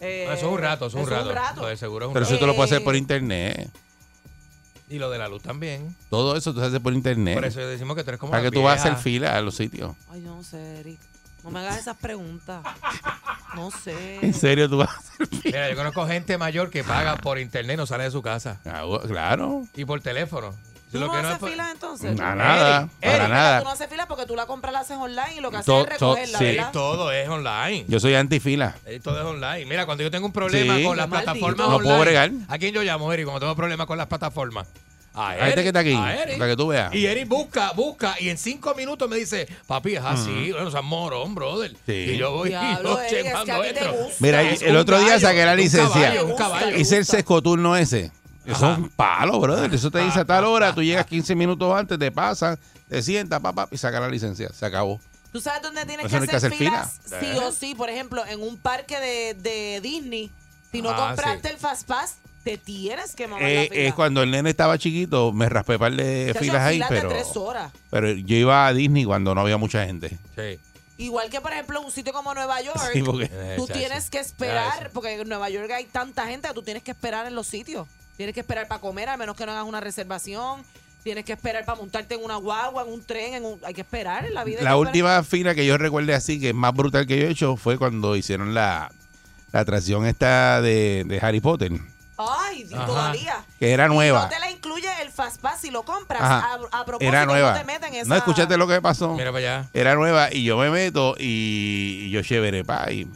Eh, No, eso es un rato, eso es un rato. Lo del seguro es un Pero rato. eso tú lo puedes hacer Eh, por internet. Y lo de la luz también. Todo eso tú haces por internet. Por eso decimos que tú eres como ¿Para que tú vas a hacer fila a los sitios? Ay, yo no sé, Eric. No me hagas esas preguntas. No sé. ¿En serio tú vas a hacer fila? Mira, yo conozco gente mayor que paga por internet y no sale de su casa. Ah, Claro. Y por teléfono. ¿Tú Lo no que no haces es por- filas entonces? Nada, nada. Eric, Para Eric, Tú nada. no haces filas porque tú la compras, la haces online y lo que haces To- es recogerla, sí. ¿verdad? Todo es online. Yo soy antifila. Todo es online. Mira, cuando yo tengo un problema Sí. con las maldito. plataformas No online, puedo bregar. ¿A quién yo llamo, Eric? Cuando tengo problemas con las plataformas. A A este que está aquí, a Eric. para que tú veas. Y Eric busca, busca, y en cinco minutos me dice, papi, es así, bueno, o sea, morón, brother. Sí. Y yo voy Diablo, y Eric, es que mando a ti te esto. gusta. Mira, Es el otro día saqué la un licencia. caballo, un caballo. Hice el sescoturno ese. Eso Ajá. es un palo, brother. Eso te dice a tal hora, tú llegas 15 minutos antes, te pasan, te sientas, papá, y saca la licencia. Se acabó. ¿Tú sabes dónde tienes Eso que, no hay que hacer filas? fila. Sí Eh. o sí. Por ejemplo, en un parque de, de Disney, si no Ah, compraste sí. el Fast Pass, te tienes que mamar Eh, la fila. eh, cuando el nene estaba chiquito, me raspé par de Chacho, filas ahí, filas pero, de tres horas. pero yo iba a Disney cuando no había mucha gente. Sí. Igual que, por ejemplo, en un sitio como Nueva York, Sí, porque Eh, tú chacho. tienes que esperar, porque en Nueva York hay tanta gente que tú tienes que esperar en los sitios. Tienes que esperar para comer, a menos que no hagas una reservación. Tienes que esperar para montarte en una guagua, en un tren, en un... hay que esperar en la vida. la última fila que yo recuerde así, que es más brutal que yo he hecho, fue cuando hicieron la, la atracción esta de, de Harry Potter. Ay, Ajá. todavía. que era Y nueva. No te la incluye el Fast Pass si lo compras. A, a propósito, Era nueva. no te meten esa... No escuchaste lo que pasó. Mira para allá. Era nueva y yo me meto y, y yo chévere, pa, y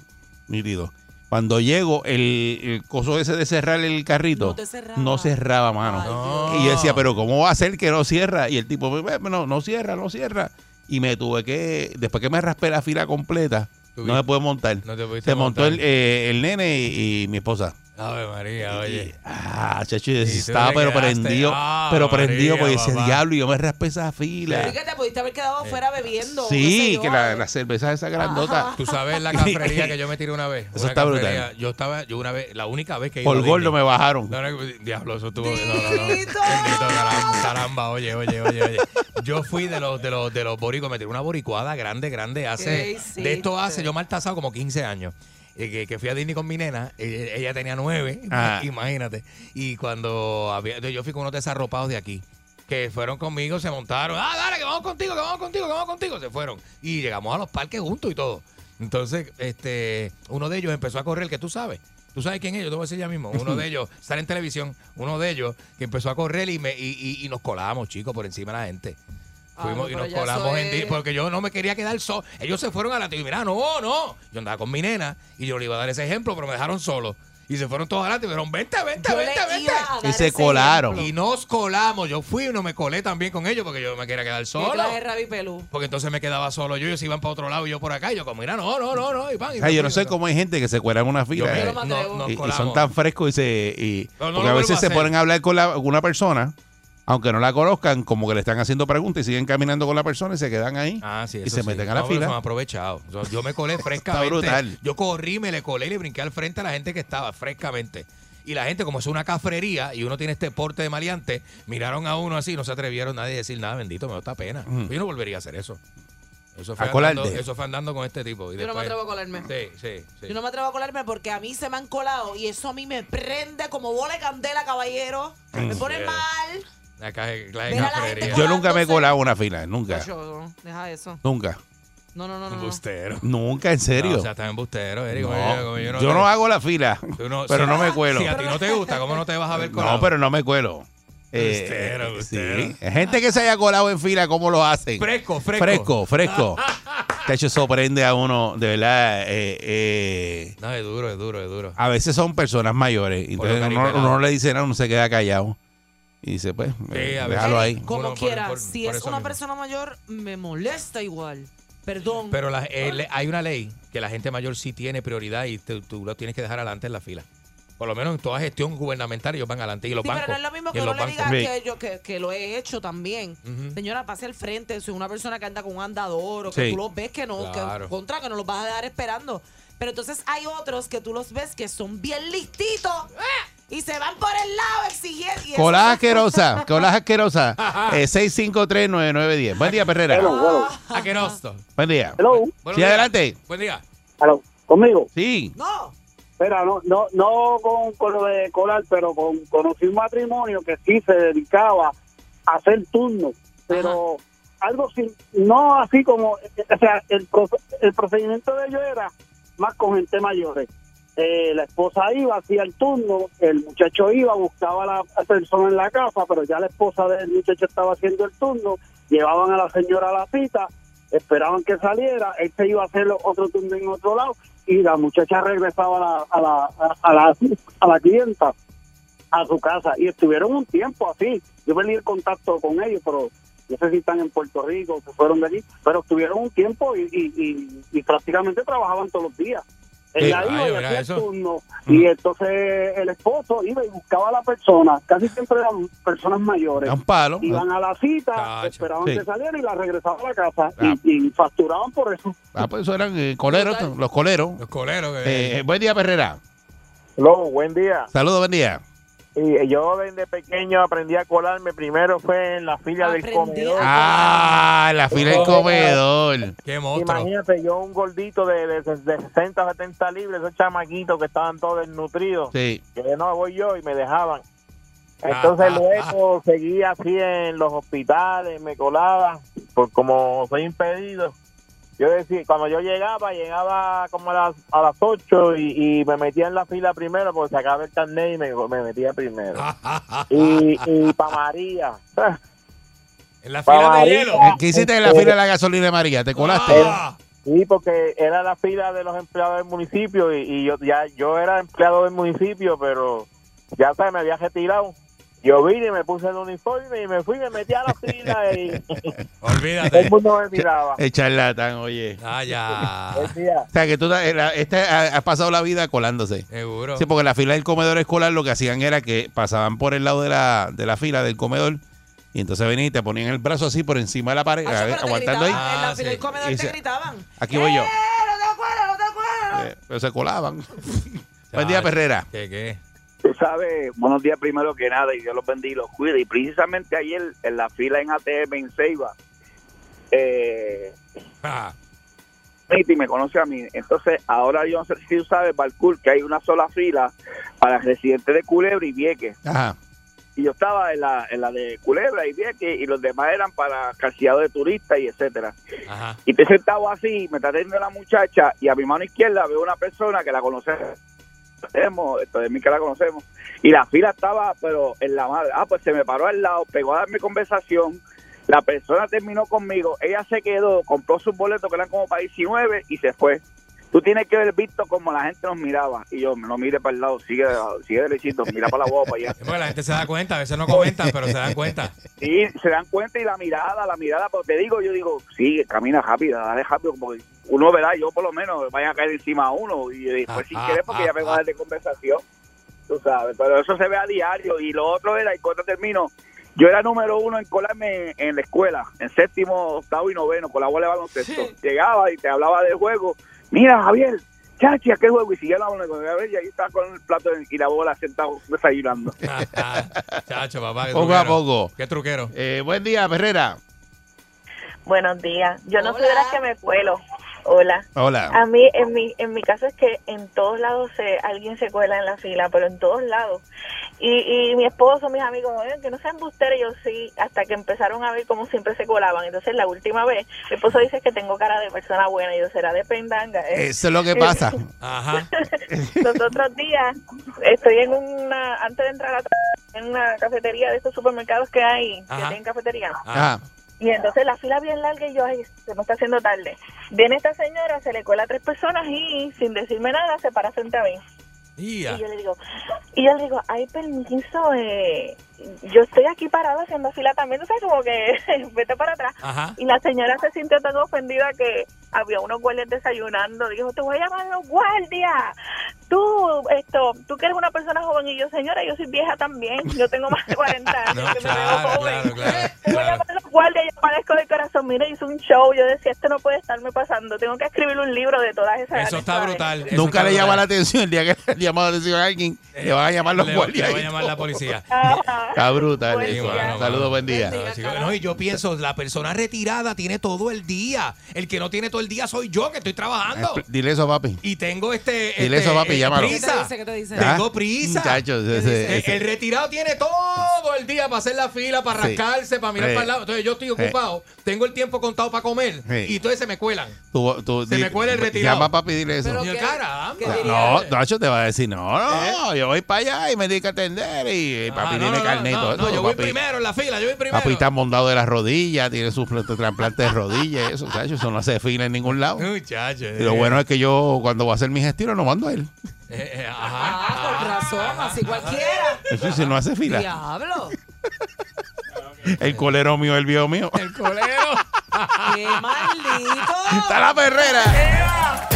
nítido. Cuando llego, el, el coso ese de cerrar el carrito No te cerraba. no cerraba, mano. Ay, No. Y yo decía, pero ¿cómo va a ser que no cierra? Y el tipo, no, no cierra, no cierra. Y me tuve que, después que me raspé la fila completa, no me pude montar. No te Se montó montar. el, eh, el nene y, y mi esposa. Ave María, oye. Y- ah, chacho, estaba pero prendido, ah, pero prendido, porque ese diablo, y yo me raspé esa fila. Sí, que te pudiste haber quedado fuera bebiendo. qué sé Sí, que la, la cerveza esa grandota. Ajá. Tú sabes la cafrería que yo me tiré una vez. Eso Una está brutal. Yo estaba, yo una vez, la única vez que Por gordo me bajaron. No, no, diablo, eso estuvo. No, no, no. Dito. Bendito, caramba, caramba, oye, oye, oye, oye. Yo fui de los de los de los boricos, me tiré una boricuada grande, grande. Hace, ¿Qué de esto hace, yo mal tasado como 15 años. Eh, que, que fui a Disney con mi nena, eh, ella tenía nueve, Ah. imagínate. Y cuando había, yo fui con unos desarropados de aquí, que fueron conmigo, se montaron, ah, dale, que vamos contigo, que vamos contigo, que vamos contigo, se fueron. Y llegamos a los parques juntos y todo. Entonces, este, uno de ellos empezó a correr, que tú sabes. Tú sabes quién es, yo te voy a decir ya mismo. Uno de ellos sale en televisión, uno de ellos que empezó a correr y, me, y, y- y nos colamos, chicos, por encima de la gente. Fuimos y nos colamos en es- porque yo no me quería quedar solo. Ellos se fueron a la y mira, no, no. Yo andaba con mi nena y yo le iba a dar ese ejemplo, pero me dejaron solo. Y se fueron todos adelante y me dijeron, vente, vente, Yo vente, vente. Y se colaron. ejemplo. Y nos colamos. Yo fui y no me colé también con ellos porque yo me quería quedar ¿Qué solo. Porque entonces me quedaba solo yo, ellos iban para otro lado y yo por acá. Y yo como, mira, no, no, no, no. Y pan, y O sea, yo no sé cómo hay gente que se cuela en una Yo fila. me- eh, Yo no y, y son tan frescos y se y No, no porque a veces a se ponen a hablar con, la- con una persona aunque no la conozcan como que le están haciendo preguntas y siguen caminando con la persona y se quedan ahí Ah, sí, y se sí. meten a la No, fila Son aprovechados. Yo, yo me colé frescamente. brutal. Yo corrí, me le colé y le brinqué al frente a la gente que estaba frescamente. Y la gente, como es una cafrería y uno tiene este porte de maleante, miraron a uno así, no se atrevieron nadie a decir nada, bendito, me da esta pena. Mm. Yo no volvería a hacer eso. Eso fue, A andando, eso fue andando con este tipo. Y Yo no me atrevo a colarme. Sí, sí, sí. Yo no me atrevo a colarme porque a mí se me han colado y eso a mí me prende como bola de candela, caballero. Me pone mal. La yo nunca me he colado una fila nunca Yo, deja eso. nunca No, no, no, no. no. Embustero. nunca en serio No, o sea, está embustero, Eric. No, como yo, como yo no, yo te- no hago la fila no- pero si- no me cuelo Si a ti no te gusta, ¿cómo no te vas a ver colado? no pero no me cuelo Eh, Embustero, eh, embustero. sí. gente que se haya colado en fila cómo lo hacen Fresco, fresco. fresco fresco de hecho sorprende a uno de verdad eh, eh, No, es duro, es duro, es duro. a veces son personas mayores. Entonces uno no le dice nada, uno se queda callado. Y dice, pues, eh, a veces. déjalo ahí. Como por- quiera, por- si por es una mismo. persona mayor, me molesta igual. Perdón. Pero la- eh, le- hay una ley que la gente mayor sí tiene prioridad y tú, tú lo tienes que dejar adelante en la fila. Por lo menos en toda gestión gubernamental ellos van adelante. Y los Sí, bancos. pero no es lo mismo que los le diga. Sí. que yo que, que lo he hecho también. Señora, pase al frente. Soy una persona que anda con un andador o que Sí. tú los ves que no, Claro. que contra, que no los vas a dejar esperando. Pero entonces hay otros que tú los ves que son bien listitos y se van por el lado exigiendo. Colas asquerosa, colas asquerosa. Eh, 6539910. Buen día, Perrera. Aqueroso. Buen día. Hello, Sí, adelante. Buen día. hello. ¿Conmigo? Sí. No. Espera, no, no, no con, con lo de colar, pero con, conocí un matrimonio que sí se dedicaba a hacer turnos, pero algo sin, no así como, o sea, el, el procedimiento de ellos era más con gente mayores. Eh, la esposa iba, hacía el turno, el muchacho iba, buscaba a la persona en la casa, pero ya la esposa del muchacho estaba haciendo el turno, llevaban a la señora a la cita, esperaban que saliera, él iba a hacer otro turno en otro lado y la muchacha regresaba a la, a la, a, a la, a la clienta a su casa y estuvieron un tiempo así. Yo perdí el contacto con ellos, pero no sé si están en Puerto Rico, se fueron de allí, pero estuvieron un tiempo y, y, y, y prácticamente trabajaban todos los días. Iba ay, y hacía el turno y entonces el esposo iba y buscaba a la persona, casi siempre eran personas mayores. Da un palo. Iban a la cita, esperaban Sí. que saliera y la regresaban a la casa Ah. y, y facturaban por eso. Ah, pues eso eran eh, coleros, los coleros. Los coleros. Eh, buen día, Perrera. Hello, buen día. Saludos, buen día. Y yo desde pequeño aprendí a colarme. Primero fue en la fila del comedor. Ah, la fila del comedor. Qué monstruo. Imagínate, yo un gordito de, de, de 60 70 libras, esos chamaquitos que estaban todos desnutridos. Sí. Que no, voy yo y me dejaban. Entonces luego seguí así en los hospitales, me colaba, por como soy impedido. Yo decía, cuando yo llegaba, llegaba como a las, a las 8 y, y me metía en la fila primero porque sacaba el carnet y me, me metía primero. Y, y pa' María. En la fila de María. hielo. ¿Qué hiciste en la fila de la gasolina de María? ¿Te colaste? Ah. Sí, porque era la fila de los empleados del municipio y, y yo ya yo era empleado del municipio, pero ya sabes, me había retirado. Yo vine, me puse el uniforme y me fui, me metí a la fila y todo el Olvídate. mundo me miraba. El charlatán, oye. Ah, ya. Decía, O sea, que tú eh, la- este, ha- has pasado la vida colándose. Seguro. Sí, porque la fila del comedor escolar lo que hacían era que pasaban por el lado de la, de la fila del comedor y entonces venían y te ponían el brazo así por encima de la pared, Hacho, a ver, pero te aguantando ahí. gritaban, En la Ah, fila sí. del comedor Y te se- gritaban. Aquí voy yo. ¡Eh, no te acuerdas, no te acuerdas! Eh, pero se colaban. Buen día, Perrera. ¿Qué, qué? Tú sabes, buenos días primero que nada y Dios los bendiga y los cuide. Y precisamente ayer en la fila en ATM en Ceiba, eh, Ah, y me conoce a mí. Entonces, ahora yo no sé si tú sabes, Balcour, que hay una sola fila para residentes de Culebra y Vieques. Ajá. y yo estaba en la, en la de Culebra y Vieques y los demás eran para calciado de turistas y etcétera. Ajá. Y estoy sentado así, me está atendiendo la muchacha y a mi mano izquierda veo una persona que la conocemos, esto de mí que la conocemos, y la fila estaba, pero en la madre. Ah, pues se me paró al lado, pegó a darme conversación. La persona terminó conmigo, ella se quedó, compró sus boletos que eran como para 19 y se fue. Tú tienes que haber visto como la gente nos miraba. Y yo, no mire para el lado, sigue, sigue derechito, mira para la guapa para allá. Porque la gente se da cuenta, a veces no comentan, pero se dan cuenta. Sí, se dan cuenta y la mirada, la mirada, pero te digo, yo digo, sí, camina rápido, dale rápido, porque uno verá, yo por lo menos, vaya a caer encima a uno y después si Ah, quieres, porque ah, ya me va a dar de conversación, tú sabes, pero eso se ve a diario y lo otro era, y cuando termino, yo era número uno en colarme en, en la escuela, en séptimo, octavo y noveno, con la bola de baloncesto. Llegaba y te hablaba del juego, mira Javier, chachi, aquel juego, y seguía hablando con Javier y ahí estaba con el plato y la bola sentado desayunando. Chacho, papá. qué Poco a truquero. poco. Qué truquero. Eh, buen día, Herrera. Buenos días. Yo no soy de las que me cuelo. Hola. Hola. A mí, en mi, en mi caso es que en todos lados se, alguien se cuela en la fila, pero en todos lados. Y, y mi esposo, mis amigos, "Oye, que no sean busteros, yo sí, hasta que empezaron a ver cómo siempre se colaban. Entonces, la última vez, mi esposo dice que tengo cara de persona buena, y yo será de pendanga. ¿eh?". Eso es lo que pasa. Ajá. Los otros días estoy en una, antes de entrar a en una cafetería de estos supermercados que hay, que Ajá. tienen cafetería. Ajá. Y entonces la fila bien larga y yo, ay, se me está haciendo tarde. Viene esta señora, se le cuela a tres personas y sin decirme nada se para frente a mí. Y yo le digo, y yo le digo, ay, permiso, eh, yo estoy aquí parada haciendo fila también, tú sabes, como que vete para atrás. Ajá. Y la señora se sintió tan ofendida que había unos guardias desayunando. Dijo, te voy a llamar a los guardias. Tú, esto, tú que eres una persona joven. Y yo, señora, yo soy vieja también. Yo tengo más de 40 años. No, que me veo claro, joven. claro, claro, Te voy a claro. llamar a los guardias. Yo padezco de corazón. Mira, hice un show. Yo decía, esto no puede estarme pasando. Tengo que escribir un libro de todas esas Eso está brutal. eso Nunca está le llama la atención el día que le llama la atención a alguien, le van a llamar los Le- guardias. Le va a llamar la policía. Está brutal. Buen eso. Saludos, buen día. No, chicos, no, y yo pienso, la persona retirada tiene todo el día. El que no tiene todo el día soy yo, que estoy trabajando. Expl- Dile eso, papi. Y tengo este. Dile este, eso, papi, eh, llámalo. ¿Qué te Prisa. dice? ¿Qué te dice? Tengo Ah, prisa. Muchachos, ese- Eh, ese- el retirado tiene todo el día para hacer la fila, para Sí. rascarse, para mirar Sí. para el lado. Entonces yo estoy ocupado, tengo el tiempo contado para comer Sí. y entonces se me cuelan. tú- tú- Se me cuela el retirado. Llama a papi y dile eso. Pero yo, qué- caramba. qué No, Nacho te va a decir, no, no, yo voy para allá y me tiene que atender y Ah, papi no, tiene no, carnet y no, todo no, eso, yo voy primero en la fila, yo voy primero. papi está mondado de las rodillas, tiene su trasplante de rodillas, eso, Nacho, eso no hace fila en ningún lado. Muchacho. Y lo bueno es que yo cuando voy a hacer mis gestiones no mando a él. Eh, eh, ajá. Ah, con razón, así cualquiera. Eso sí, no hace fila. Diablo. El colero mío, el viejo mío. El colero. Qué maldito. Está la perrera.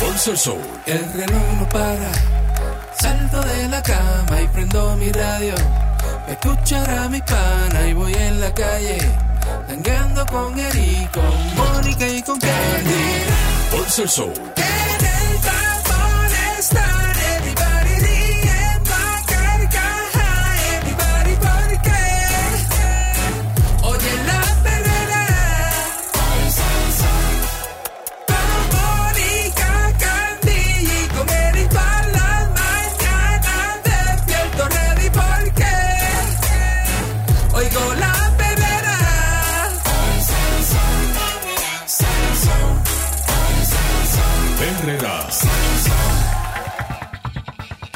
Pulso el show, el reloj no para. De la cama y prendo mi radio. Me escuchará mi pana y voy en la calle. Tangando con Eric, con Mónica y con Candy. Pulso el show.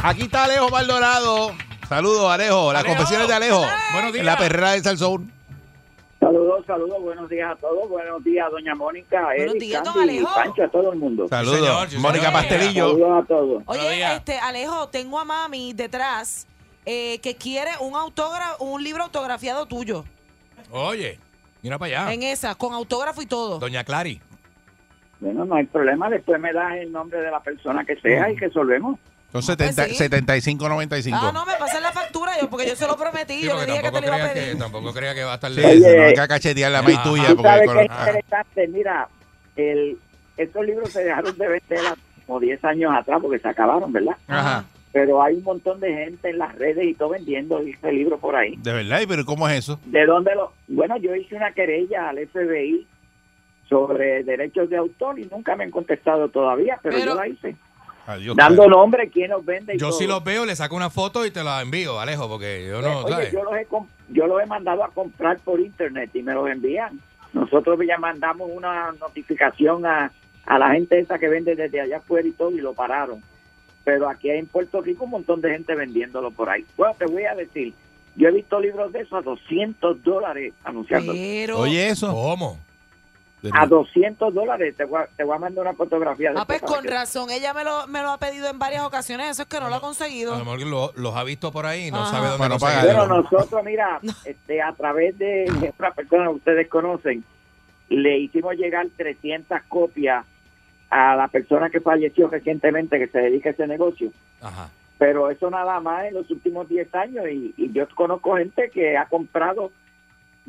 Aquí está Alejo Maldonado. Saludos, Alejo. Las Alejo. confesiones de Alejo. Buenos días. En la perrera de Salsoul. Saludos, saludos, buenos días a todos. Buenos días, doña Mónica, Buenos Eric, días, don Candy Alejo. Pancho, a todo el mundo. Saludos. sí, Mónica señor. Pastelillo. Saludos a todos. Oye, este, Alejo, tengo a mami detrás eh, que quiere un autógrafo, un libro autografiado tuyo. Oye, mira para allá. En esa, con autógrafo y todo. Doña Clary. Bueno, no hay problema. Después me das el nombre de la persona que sea y resolvemos. Son 70, sí. 75.95. Ah, no, me pasé la factura yo, porque yo se lo prometí. Sí, yo le dije que te tampoco lo iba a creas que, tampoco va a estar Sí, Oye. no hay que cachetear la maíz Ajá. tuya. Tú Porque sabes con- que es ah, interesante. Mira, el, estos libros se dejaron de vender hace como 10 años atrás porque se acabaron, ¿verdad? Ajá. Pero hay un montón de gente en las redes y todo vendiendo este libro por ahí. De verdad, ¿y pero cómo es eso? ¿De dónde lo...? Bueno, yo hice una querella al FBI sobre derechos de autor y nunca me han contestado todavía, pero, Pero- yo la hice. Dando nombre quién los vende. y Yo todo. si los veo, le saco una foto y te la envío, Alejo, porque yo no, Oye, ¿sabes? yo los, he, yo los he mandado a comprar por internet y me los envían. Nosotros ya mandamos una notificación a, a la gente esa que vende desde allá afuera y todo y lo pararon. Pero aquí en Puerto Rico un montón de gente vendiéndolo por ahí. Bueno, te voy a decir, yo he visto libros de esos a 200 dólares anunciando. Pero, Oye, eso. ¿Cómo? A 200 dólares. Te voy a, te voy a mandar una fotografía. ah, pues con que- razón, ella me lo, me lo ha pedido en varias ocasiones, eso es que no lo ha conseguido. A lo mejor lo- los ha visto por ahí y no Ajá. sabe dónde Bueno, conseguirlo. paga. Nosotros, mira, este, a través de otra persona que ustedes conocen, le hicimos llegar 300 copias a la persona que falleció recientemente que se dedica a ese negocio. Ajá. Pero eso nada más en los últimos 10 años y, y yo conozco gente que ha comprado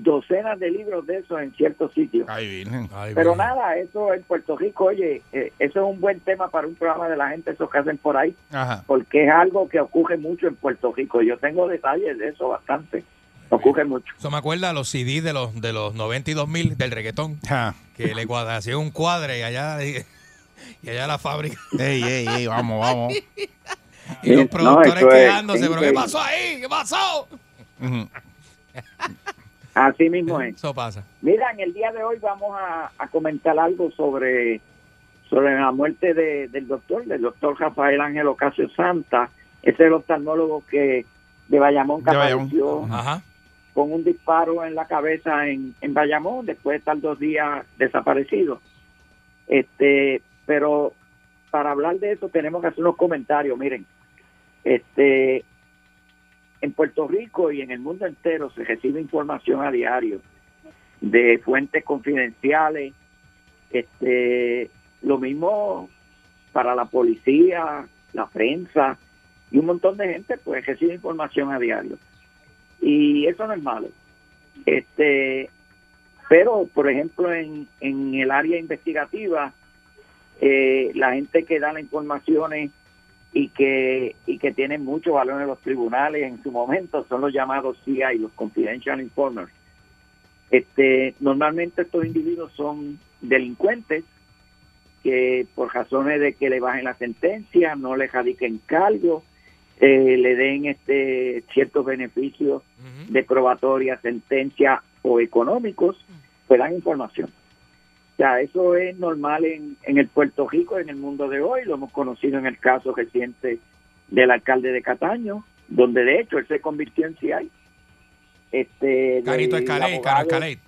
docenas de libros de esos en ciertos sitios. Ay, virgen. Ay, Pero bien. nada, eso en Puerto Rico, oye, eh, eso es un buen tema para un programa de la gente, esos que hacen por ahí, Ajá. porque es algo que ocurre mucho en Puerto Rico. Yo tengo detalles de eso bastante. Ocurre mucho. Eso me acuerda a los CD de los de los 92 mil del reggaetón, que le cuadra, hacía un cuadre y allá, y, allá la fábrica. Ey, ey, ey, vamos, vamos. Y los No, productores eso es quejándose, pero ¿qué pasó ahí? ¿Qué pasó? Ujú. Así mismo es. Eso pasa. Mira, en el día de hoy vamos a, a comentar algo sobre, sobre la muerte de- del doctor, del doctor Rafael Ángel Ocasio Santa, ese el oftalmólogo que de Bayamón que De Bayamón. apareció Ajá. con un disparo en la cabeza en, en Bayamón después de estar dos días desaparecido. Este, pero para hablar de eso tenemos que hacer unos comentarios. Miren, este, en Puerto Rico y en el mundo entero se recibe información a diario de fuentes confidenciales. Este, lo mismo para la policía, la prensa y un montón de gente, pues recibe información a diario y eso no es malo. Este, pero por ejemplo en, en el área investigativa, eh, la gente que da las informaciones y que y que tienen mucho valor en los tribunales en su momento son los llamados CI, los confidential informers. Este, normalmente estos individuos son delincuentes que por razones de que le bajen la sentencia, no le radiquen cargos, eh, le den este ciertos beneficios de probatoria, sentencia o económicos, pues dan información. O sea, eso es normal en, en el Puerto Rico, en el mundo de hoy, lo hemos conocido en el caso reciente del alcalde de Cataño, donde de hecho él se convirtió en CI. Este, Carito Escalade, Caro Escalade.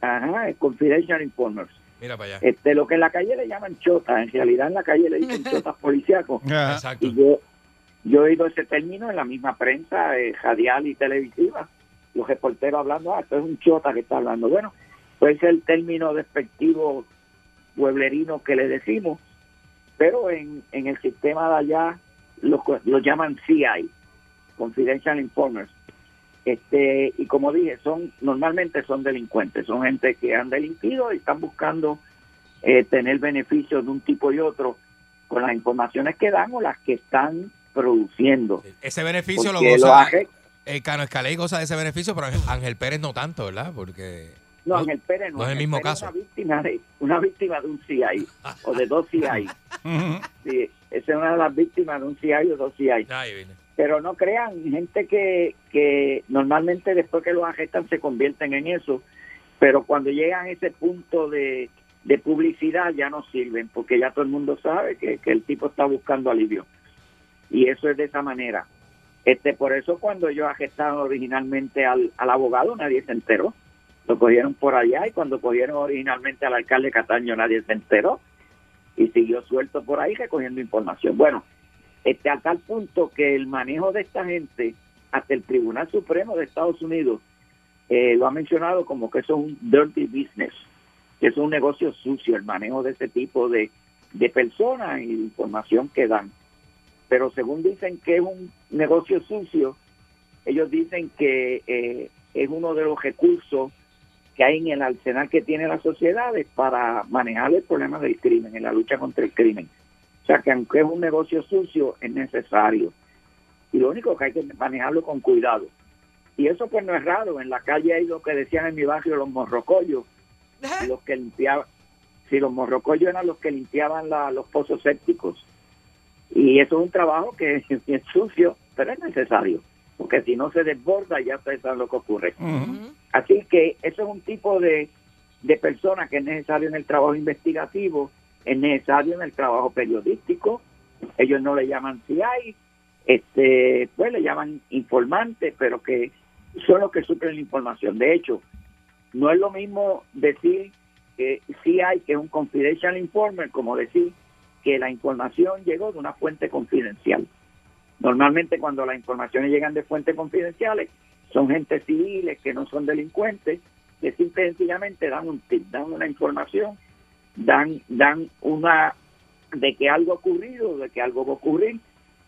Ajá, Confidential Informers. Mira para allá. Este, lo que en la calle le llaman chotas, en realidad en la calle le dicen chotas policíacos. Exacto. Y yo, yo he oído ese término en la misma prensa eh, radial y televisiva. Los reporteros hablando, ah, esto es un chota que está hablando. Bueno, pues es el término despectivo pueblerino que le decimos, pero en, en el sistema de allá lo, lo llaman CI, Confidential Informers. Este, y como dije, son normalmente son delincuentes, son gente que han delinquido y están buscando eh, tener beneficios de un tipo y otro con las informaciones que dan o las que están produciendo. Ese beneficio lo Porque los goza. El Cano Escalade goza de ese beneficio, pero Ángel Pérez no tanto, ¿verdad? Porque. No, Ángel Pérez no. no es el mismo Pérez caso. Una víctima, de, una víctima de un CI o de dos CI. Sí, esa es una de las víctimas de un CI o dos CI. Vine. Pero no crean, gente que, que normalmente después que los arrestan se convierten en eso, pero cuando llegan a ese punto de, de publicidad ya no sirven, porque ya todo el mundo sabe que, que el tipo está buscando alivio. Y eso es de esa manera. Este, por eso cuando ellos arrestaron originalmente al, al abogado nadie se enteró. Lo cogieron por allá y cuando cogieron originalmente al alcalde Cataño nadie se enteró y siguió suelto por ahí recogiendo información. Bueno, este, a tal punto que el manejo de esta gente, hasta el Tribunal Supremo de Estados Unidos, eh, lo ha mencionado como que eso es un dirty business, que es un negocio sucio, el manejo de ese tipo de, de personas y información que dan. Pero según dicen que es un negocio sucio, ellos dicen que eh, es uno de los recursos que hay en el arsenal que tiene las sociedades para manejar el problema del crimen, en la lucha contra el crimen. O sea que aunque es un negocio sucio, es necesario. Y lo único que hay que manejarlo con cuidado. Y eso pues no es raro. En la calle hay lo que decían en mi barrio los morrocollos, los que limpiaban, si los morrocollos eran los que limpiaban la- los pozos sépticos Y eso es un trabajo que es sucio, pero es necesario, porque si no se desborda ya ustedes saben lo que ocurre. Así que eso es un tipo de, de persona que es necesario en el trabajo investigativo, es necesario en el trabajo periodístico. Ellos no le llaman CI, este, pues le llaman informantes, pero que son los que suplen la información. De hecho, no es lo mismo decir que CI, que es un confidential informer, como decir que la información llegó de una fuente confidencial. Normalmente cuando las informaciones llegan de fuentes confidenciales son gente civiles que no son delincuentes, que simple y sencillamente dan un tip, dan una información, dan, dan una de que algo ha ocurrido, de que algo va a ocurrir,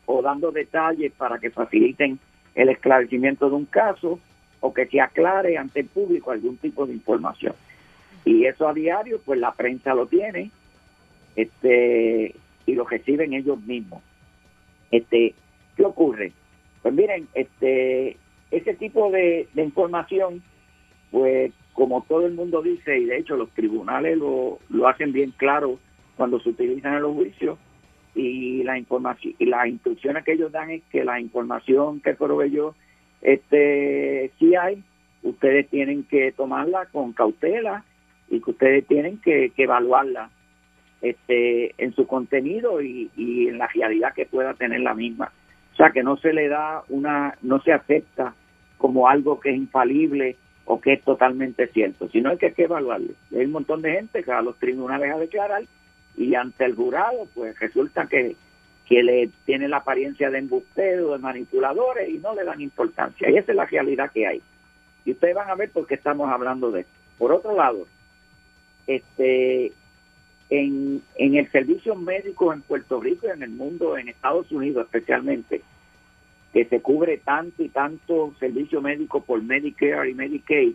o dando detalles para que faciliten el esclarecimiento de un caso o que se aclare ante el público algún tipo de información. Y eso a diario, pues la prensa lo tiene este y lo reciben ellos mismos. Este, ¿Qué ocurre? Pues miren, este ese tipo de, información, pues como todo el mundo dice, y de hecho los tribunales lo, lo hacen bien claro cuando se utilizan en los juicios, y la información y las instrucciones que ellos dan es que la información que proveyó este sí hay ustedes tienen que tomarla con cautela y que ustedes tienen que, que evaluarla este en su contenido y, y en la realidad que pueda tener la misma o sea que no se le da una no se acepta como algo que es infalible o que es totalmente cierto sino hay que, hay que evaluarlo hay un montón de gente que a los tribunales a declarar y ante el jurado pues resulta que, que le tiene la apariencia de embustero, de manipuladores y no le dan importancia. Y esa es la realidad que hay. Y ustedes van a ver por qué estamos hablando de esto. Por otro lado, este en, en el servicio médico en Puerto Rico y en el mundo, en Estados Unidos especialmente, que se cubre tanto y tanto servicio médico por Medicare y Medicaid,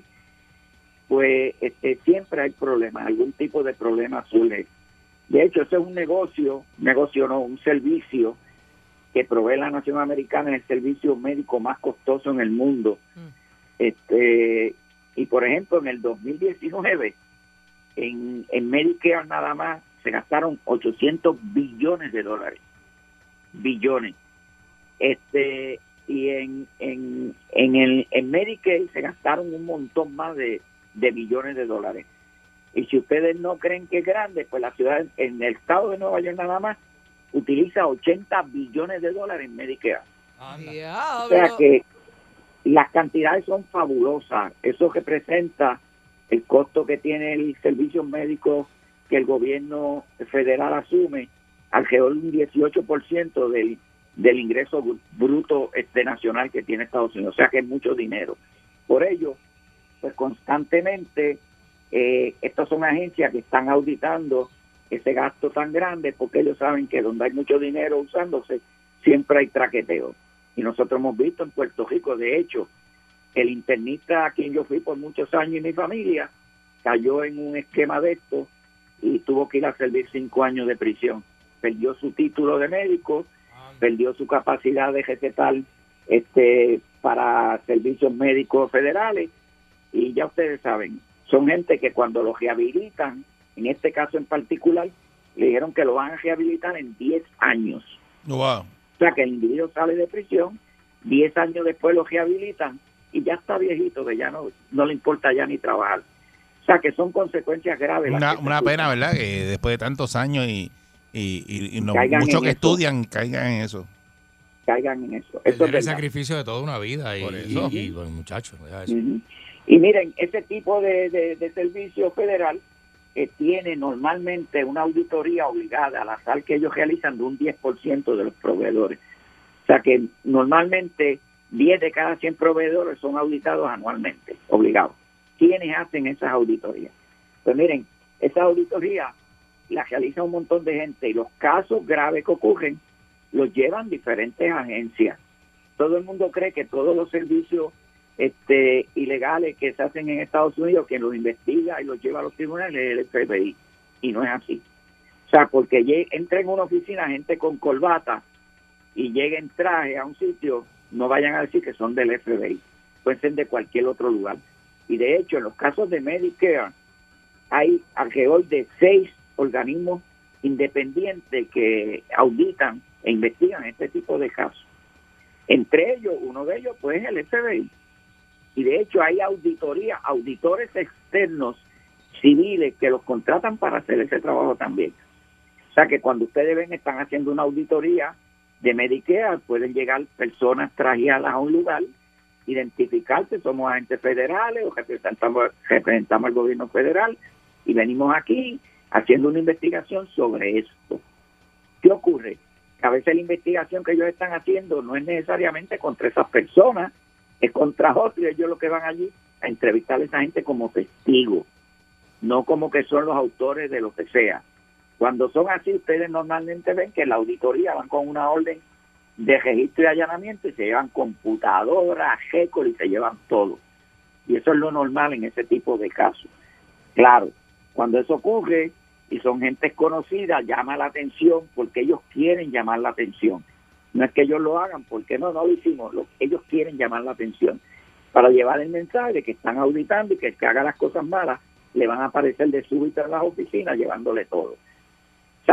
pues este, siempre hay problemas, algún tipo de problema surge. De hecho, ese es un negocio, negocio no, un servicio que provee la Nación Americana, es el servicio médico más costoso en el mundo. Este Y por ejemplo, en el 2019, en, en Medicare nada más se gastaron 800 billones de dólares. Billones. Este y en, en, en, el, en Medicaid se gastaron un montón más de, de billones de dólares. Y si ustedes no creen que es grande, pues la ciudad, en el estado de Nueva York nada más, utiliza 80 billones de dólares en Medicare. O sea que las cantidades son fabulosas. Eso representa el costo que tiene el servicio médico que el gobierno federal asume, alrededor de un 18% del, del ingreso br- bruto este nacional que tiene Estados Unidos. O sea que es mucho dinero. Por ello, pues constantemente eh, estas son agencias que están auditando ese gasto tan grande porque ellos saben que donde hay mucho dinero usándose siempre hay traqueteo. Y nosotros hemos visto en Puerto Rico, de hecho, el internista a quien yo fui por muchos años y mi familia cayó en un esquema de esto y tuvo que ir a servir cinco años de prisión. Perdió su título de médico, perdió su capacidad de recetar este para servicios médicos federales y ya ustedes saben, son gente que cuando lo rehabilitan, en este caso en particular, le dijeron que lo van a rehabilitar en 10 años. Wow. O sea, que el individuo sale de prisión, 10 años después lo rehabilitan y ya está viejito, que ya no, no le importa ya ni trabajar. O sea, que son consecuencias graves. Una, pena, ¿verdad? Que después de tantos años y, y, y- y no- muchos que eso. estudian caigan en eso. Caigan en eso. Eso Es el sacrificio de toda una vida. Y, y, pues, muchachos. Y miren, ese tipo de, de- de servicio federal eh, tiene normalmente una auditoría obligada al azar que ellos realizan de un 10% de los proveedores. O sea que normalmente 10 de cada 100 proveedores son auditados anualmente, obligados. ¿Quiénes hacen esas auditorías? Pues miren, esa auditoría la realiza un montón de gente y los casos graves que ocurren los llevan diferentes agencias. Todo el mundo cree que todos los servicios este, ilegales que se hacen en Estados Unidos, quien los investiga y los lleva a los tribunales es el FBI. Y no es así. O sea, porque entra en una oficina gente con corbata y llega en traje a un sitio, no vayan a decir que son del FBI. Pueden ser de cualquier otro lugar. Y de hecho, en los casos de Medicare, hay alrededor de seis organismos independientes que auditan e investigan este tipo de casos. Entre ellos, uno de ellos pues es el FBI. Y de hecho hay auditoría, auditores externos civiles que los contratan para hacer ese trabajo también. O sea que cuando ustedes ven están haciendo una auditoría de Medicare, pueden llegar personas trajeadas a un lugar, identificarse, somos agentes federales o representamos, representamos al gobierno federal y venimos aquí haciendo una investigación sobre esto. ¿Qué ocurre? A veces la investigación que ellos están haciendo no es necesariamente contra esas personas, es contra otros y ellos lo que van allí a entrevistar a esa gente como testigo, no como que son los autores de lo que sea. Cuando son así, ustedes normalmente ven que la auditoría van con una orden de registro y allanamiento y se llevan computadoras, récord y se llevan todo. Y eso es lo normal en ese tipo de casos. Claro, cuando eso ocurre y son gente conocida, llama la atención porque ellos quieren llamar la atención. No es que ellos lo hagan, porque no, no lo hicimos, lo, ellos quieren llamar la atención para llevar el mensaje que están auditando y que el que haga las cosas malas le van a aparecer de súbito en las oficinas llevándole todo.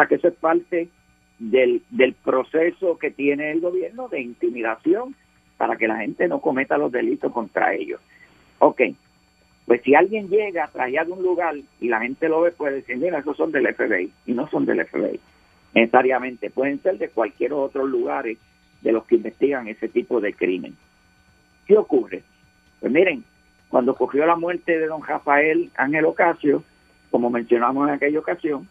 Que eso es parte del, del proceso que tiene el gobierno de intimidación para que la gente no cometa los delitos contra ellos. Ok, pues si alguien llega traído de un lugar y la gente lo ve, puede decir, mira, esos son del FBI y no son del FBI necesariamente, pueden ser de cualquier otro lugar de los que investigan ese tipo de crimen. ¿Qué ocurre? Pues miren, cuando ocurrió la muerte de don Rafael Ángel Ocasio, como mencionamos en aquella ocasión,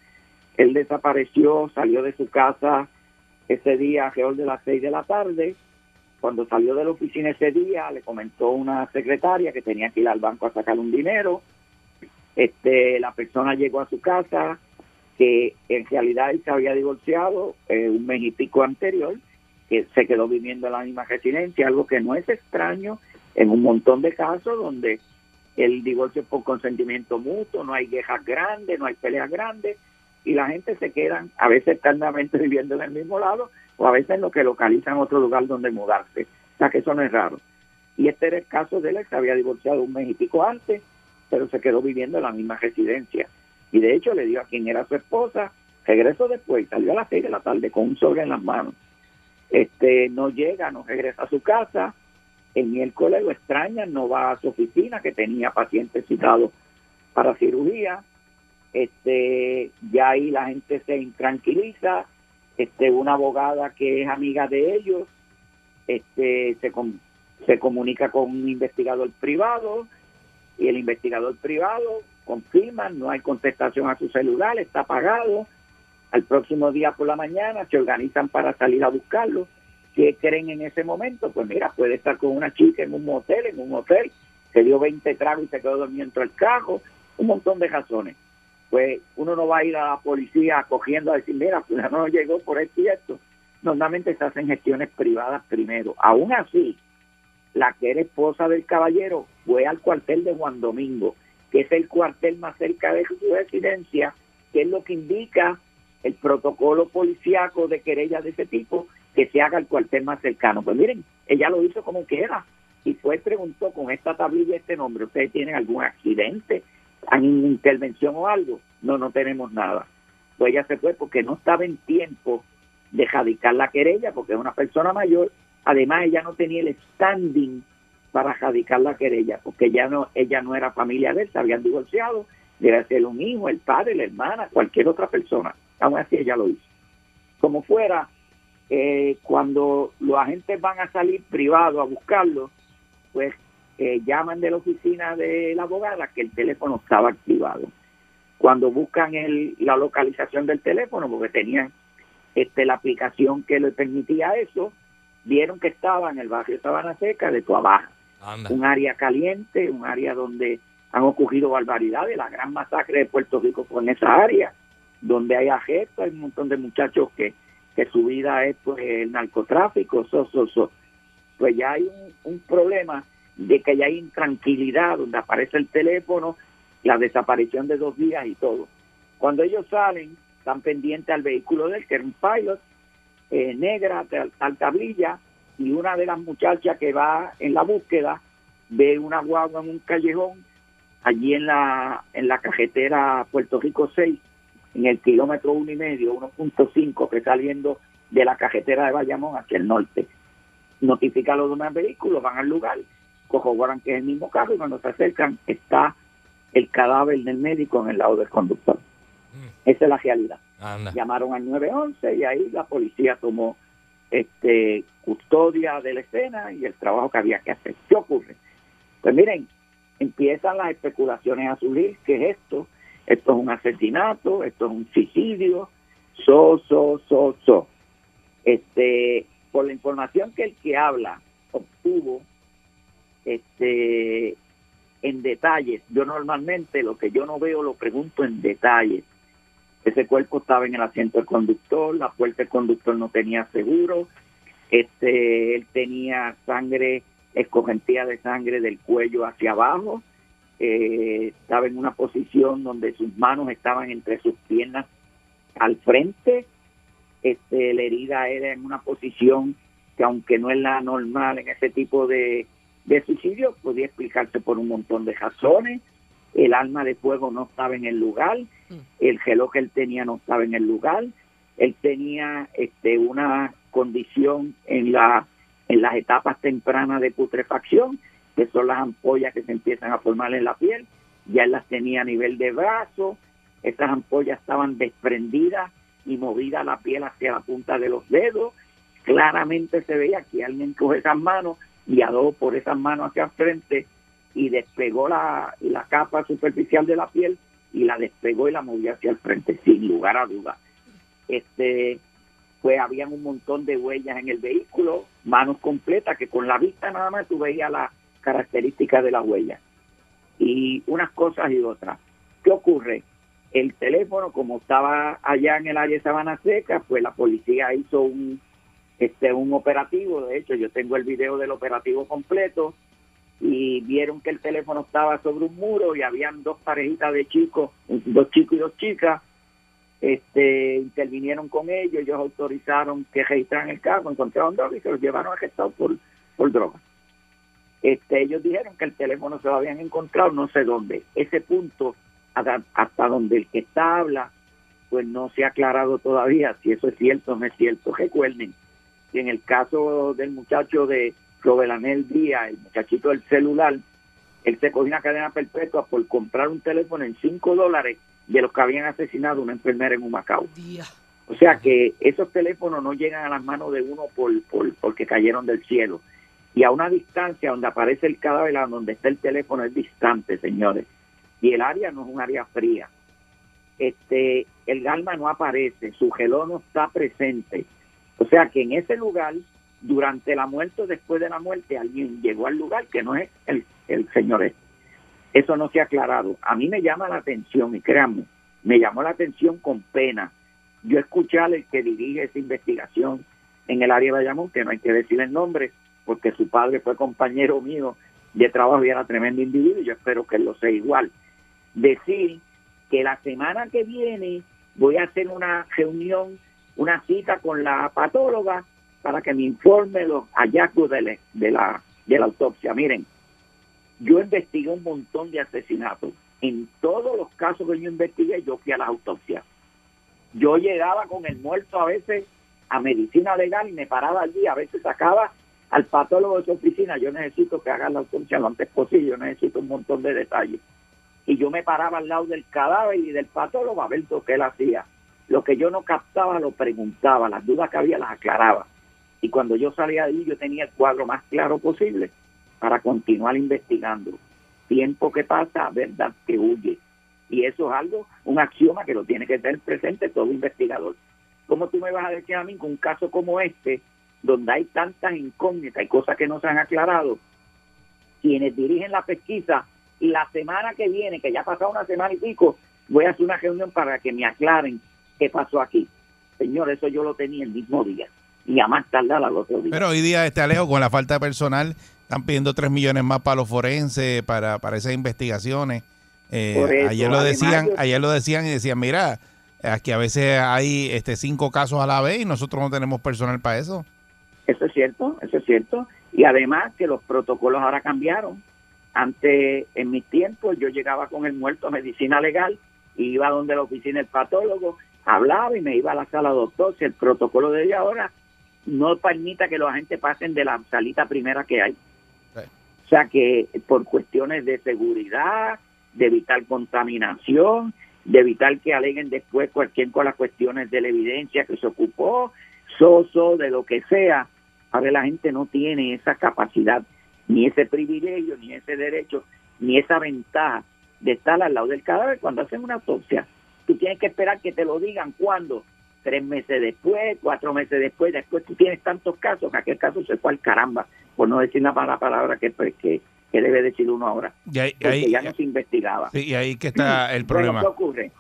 él desapareció, salió de su casa ese día alrededor de las seis de la tarde. Cuando salió de la oficina ese día, le comentó una secretaria que tenía que ir al banco a sacar un dinero. Este, la persona llegó a su casa, que en realidad él se había divorciado eh, un mes y pico anterior, que se quedó viviendo en la misma residencia, algo que no es extraño en un montón de casos donde el divorcio es por consentimiento mutuo, no hay quejas grandes, no hay peleas grandes, y la gente se quedan a veces eternamente viviendo en el mismo lado o a veces lo que localizan otro lugar donde mudarse. O sea que eso no es raro. Y este era el caso de él, se había divorciado un mes y pico antes, pero se quedó viviendo en la misma residencia. Y de hecho le dio a quien era su esposa, regresó después, salió a las seis de la tarde con un sobre en las manos. Este no llega, no regresa a su casa, el miércoles lo extraña, no va a su oficina que tenía pacientes citados para cirugía, este ya ahí la gente se intranquiliza, este una abogada que es amiga de ellos, este se, se comunica con un investigador privado y el investigador privado confirma, no hay contestación a su celular, está apagado. Al próximo día por la mañana se organizan para salir a buscarlo. ¿Qué creen en ese momento? Pues mira, puede estar con una chica en un motel, en un hotel, se dio 20 tragos y se quedó durmiendo el carro, un montón de razones. Pues uno no va a ir a la policía cogiendo a decir, mira, pues no llegó por esto y esto. Normalmente se hacen gestiones privadas primero. Aún así, la que era esposa del caballero fue al cuartel de Juan Domingo, que es el cuartel más cerca de su residencia, que es lo que indica el protocolo policiaco de querella de ese tipo, que se haga el cuartel más cercano. Pues miren, ella lo hizo como quiera y fue preguntó con esta tablilla este nombre, ¿ustedes tienen algún accidente, han intervención o algo? No, no tenemos nada. Pues ella se fue porque no estaba en tiempo de radicar la querella, porque es una persona mayor, además ella no tenía el standing para radicar la querella, porque ya no, ella no era familia de él, se habían divorciado, debe ser un hijo, el padre, la hermana, cualquier otra persona. Aún así ella lo hizo. Como fuera, eh, cuando los agentes van a salir privados a buscarlo, pues eh, llaman de la oficina de la abogada que el teléfono estaba activado. Cuando buscan el, la localización del teléfono, porque tenían este, la aplicación que le permitía eso, vieron que estaba en el barrio Sabana Seca de Tuabaja, un área caliente, un área donde han ocurrido barbaridades, la gran masacre de Puerto Rico fue en esa área, donde hay agestos, hay un montón de muchachos que, que su vida es pues el narcotráfico, so, so, so. pues ya hay un, un problema de que hay intranquilidad, donde aparece el teléfono, la desaparición de dos días y todo. Cuando ellos salen, están pendientes al vehículo del que era un pilot, eh, negra, tal tablilla, y una de las muchachas que va en la búsqueda ve una guagua en un callejón allí en la en la cajetera Puerto Rico 6 en el kilómetro uno y medio 1.5 que saliendo de la cajetera de Bayamón hacia el norte. Notifica a los demás vehículos, van al lugar, corroboran que es el mismo carro y cuando se acercan está el cadáver del médico en el lado del conductor. Esa es la realidad. Anda. Llamaron al 911 y ahí la policía tomó este custodia de la escena y el trabajo que había que hacer. ¿Qué ocurre? Pues miren, empiezan las especulaciones a surgir, ¿qué es esto? Esto es un asesinato, esto es un suicidio, so, so, so, so. Este, por la información que el que habla obtuvo, este, en detalles, yo normalmente lo que yo no veo lo pregunto en detalles. Ese cuerpo estaba en el asiento del conductor, la puerta del conductor no tenía seguro, este, él tenía sangre, escogentía de sangre del cuello hacia abajo, eh, estaba en una posición donde sus manos estaban entre sus piernas al frente, este, la herida era en una posición que aunque no es la normal en ese tipo de, de suicidio, podía explicarse por un montón de razones, el arma de fuego no estaba en el lugar, el reloj que él tenía no estaba en el lugar, él tenía este una condición en la en las etapas tempranas de putrefacción, que son las ampollas que se empiezan a formar en la piel, ya él las tenía a nivel de brazo, esas ampollas estaban desprendidas y movida la piel hacia la punta de los dedos, claramente se veía que alguien coge esas manos adó por esas manos hacia frente y despegó la, la capa superficial de la piel y la despegó y la movió hacia el frente, sin lugar a duda. Este, pues habían un montón de huellas en el vehículo, manos completas, que con la vista nada más tú veías las características de la huella. Y unas cosas y otras. ¿Qué ocurre? El teléfono, como estaba allá en el área de Sabana Seca, pues la policía hizo un, este, un operativo. De hecho, yo tengo el video del operativo completo y vieron que el teléfono estaba sobre un muro y habían dos parejitas de chicos, dos chicos y dos chicas, este, intervinieron con ellos, ellos autorizaron que registraran el carro, encontraron droga y se los llevaron arrestados por, por droga. Este, ellos dijeron que el teléfono se lo habían encontrado no sé dónde. Ese punto, hasta, hasta donde el que está habla, pues no se ha aclarado todavía si eso es cierto o no es cierto. Recuerden que en el caso del muchacho de Robelanel Díaz, el muchachito del celular, él se cogió una cadena perpetua por comprar un teléfono en 5 dólares de los que habían asesinado a una enfermera en Humacao. O sea que esos teléfonos no llegan a las manos de uno por, por porque cayeron del cielo. Y a una distancia donde aparece el cadáver, a donde está el teléfono, es distante, señores. Y el área no es un área fría. Este, el alma no aparece, su geló no está presente. O sea que en ese lugar, durante la muerte o después de la muerte, alguien llegó al lugar que no es el, el señor este. Eso no se ha aclarado. A mí me llama la atención, y créanme, me llamó la atención con pena. Yo escuché al que dirige esa investigación en el área de Bayamón, que no hay que decir el nombre, porque su padre fue compañero mío de trabajo y era tremendo individuo, yo espero que lo sea igual. Decir que la semana que viene voy a hacer una reunión, una cita con la patóloga para que me informe los hallazgos de la, autopsia. Miren, yo investigué un montón de asesinatos. En todos los casos que yo investigué, yo fui a las autopsias. Yo llegaba con el muerto a veces a medicina legal y me paraba allí, a veces sacaba al patólogo de su oficina, yo necesito que haga la autopsia lo antes posible, yo necesito un montón de detalles. Y yo me paraba al lado del cadáver y del patólogo a ver lo que él hacía. Lo que yo no captaba lo preguntaba, las dudas que había las aclaraba. Y cuando yo salía de allí yo tenía el cuadro más claro posible para continuar investigando. Tiempo que pasa, verdad que huye. Y eso es algo, un axioma que lo tiene que tener presente todo investigador. ¿Cómo tú me vas a decir a mí con un caso como este, donde hay tantas incógnitas y cosas que no se han aclarado, quienes dirigen la pesquisa y la semana que viene, que ya ha pasado una semana y pico, voy a hacer una reunión para que me aclaren qué pasó aquí. Señor, eso yo lo tenía el mismo día y a más tardar al otro día. Pero hoy día, este Alejo, con la falta de personal, están pidiendo 3 millones más para los forenses, para, para esas investigaciones. Eh, eso, ayer lo decían, ayer lo decían y decían, mira, aquí a veces hay este cinco casos a la vez y nosotros no tenemos personal para eso. Eso es cierto, eso es cierto. Y además que los protocolos ahora cambiaron. Antes, en mis tiempos, yo llegaba con el muerto a medicina legal y iba donde la oficina del patólogo, hablaba y me iba a la sala doctor, si el protocolo de ella ahora no permita que los agentes pasen de la salita primera que hay. O sea que por cuestiones de seguridad, de evitar contaminación, de evitar que aleguen después cualquier con las cuestiones de la evidencia que se ocupó, soso, de lo que sea. Ahora la gente no tiene esa capacidad, ni ese privilegio, ni ese derecho, ni esa ventaja de estar al lado del cadáver cuando hacen una autopsia. Tú tienes que esperar que te lo digan cuando, tres meses después, cuatro meses después, después tú tienes tantos casos que aquel caso se fue al caramba, por no decir una mala palabra que, pues, que, que debe decir uno ahora. Y ahí, Porque ahí- ya no se investigaba. sí, y ahí que está el Bueno, problema. ¿qué ocurre?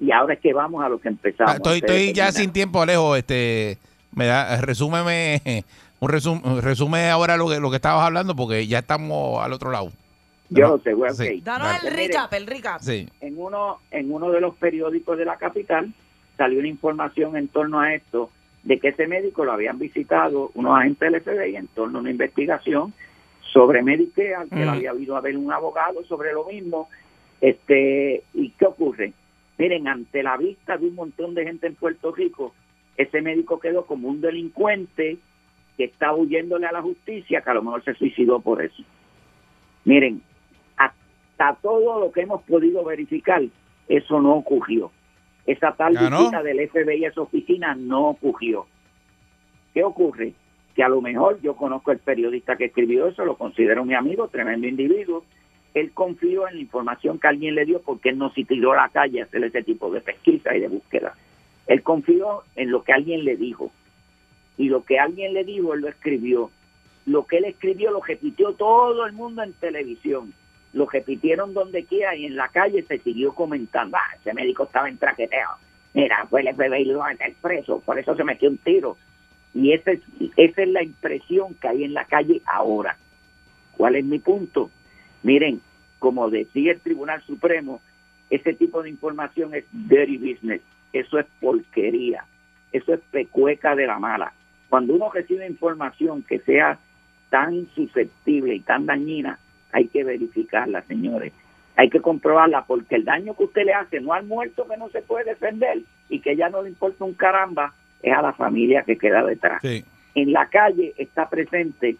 Y ahora es que vamos a lo que empezamos. Ah, Estoy, estoy ya sin tiempo, Alejo. Este, me da, resúmeme, un resumen, resume ahora lo que, lo que estabas hablando porque ya estamos al otro lado. Yo No, lo sé, güey, sí. Danos el recap, el recap. Sí. en uno en uno de los periódicos de la capital salió una información en torno a esto de que ese médico lo habían visitado unos agentes del FBI en torno a una investigación sobre Medicare, que Mm. le había habido a ver un abogado sobre lo mismo. Este, ¿y qué ocurre? Miren, ante la vista de un montón de gente en Puerto Rico, ese médico quedó como un delincuente que está huyéndole a la justicia, que a lo mejor se suicidó por eso. Miren, hasta todo lo que hemos podido verificar, eso no ocurrió. Esa tal ¿Ah, no? visita del FBI a esa oficina no ocurrió. ¿Qué ocurre? Que a lo mejor yo conozco el periodista que escribió eso, lo considero mi amigo, tremendo individuo. Él confió en la información que alguien le dio porque él no se tiró a la calle a hacer ese tipo de pesquisa y de búsqueda. Él confió en lo que alguien le dijo. Y lo que alguien le dijo, él lo escribió. Lo que él escribió lo repitió todo el mundo en televisión. Lo repitieron donde quiera y en la calle se siguió comentando. Ah, ese médico estaba en traqueteo. Mira, fue el FBI y lo van a meter preso. Por eso se metió un tiro. Y esa es, esa es la impresión que hay en la calle ahora. ¿Cuál es mi punto? Miren, como decía el Tribunal Supremo, ese tipo de información es dirty business. Eso es porquería. Eso es pecueca de la mala. Cuando uno recibe información que sea tan susceptible y tan dañina, hay que verificarla, señores. Hay que comprobarla porque el daño que usted le hace no al muerto que no se puede defender y que ya no le importa un caramba, es a la familia que queda detrás. Sí. En la calle está presente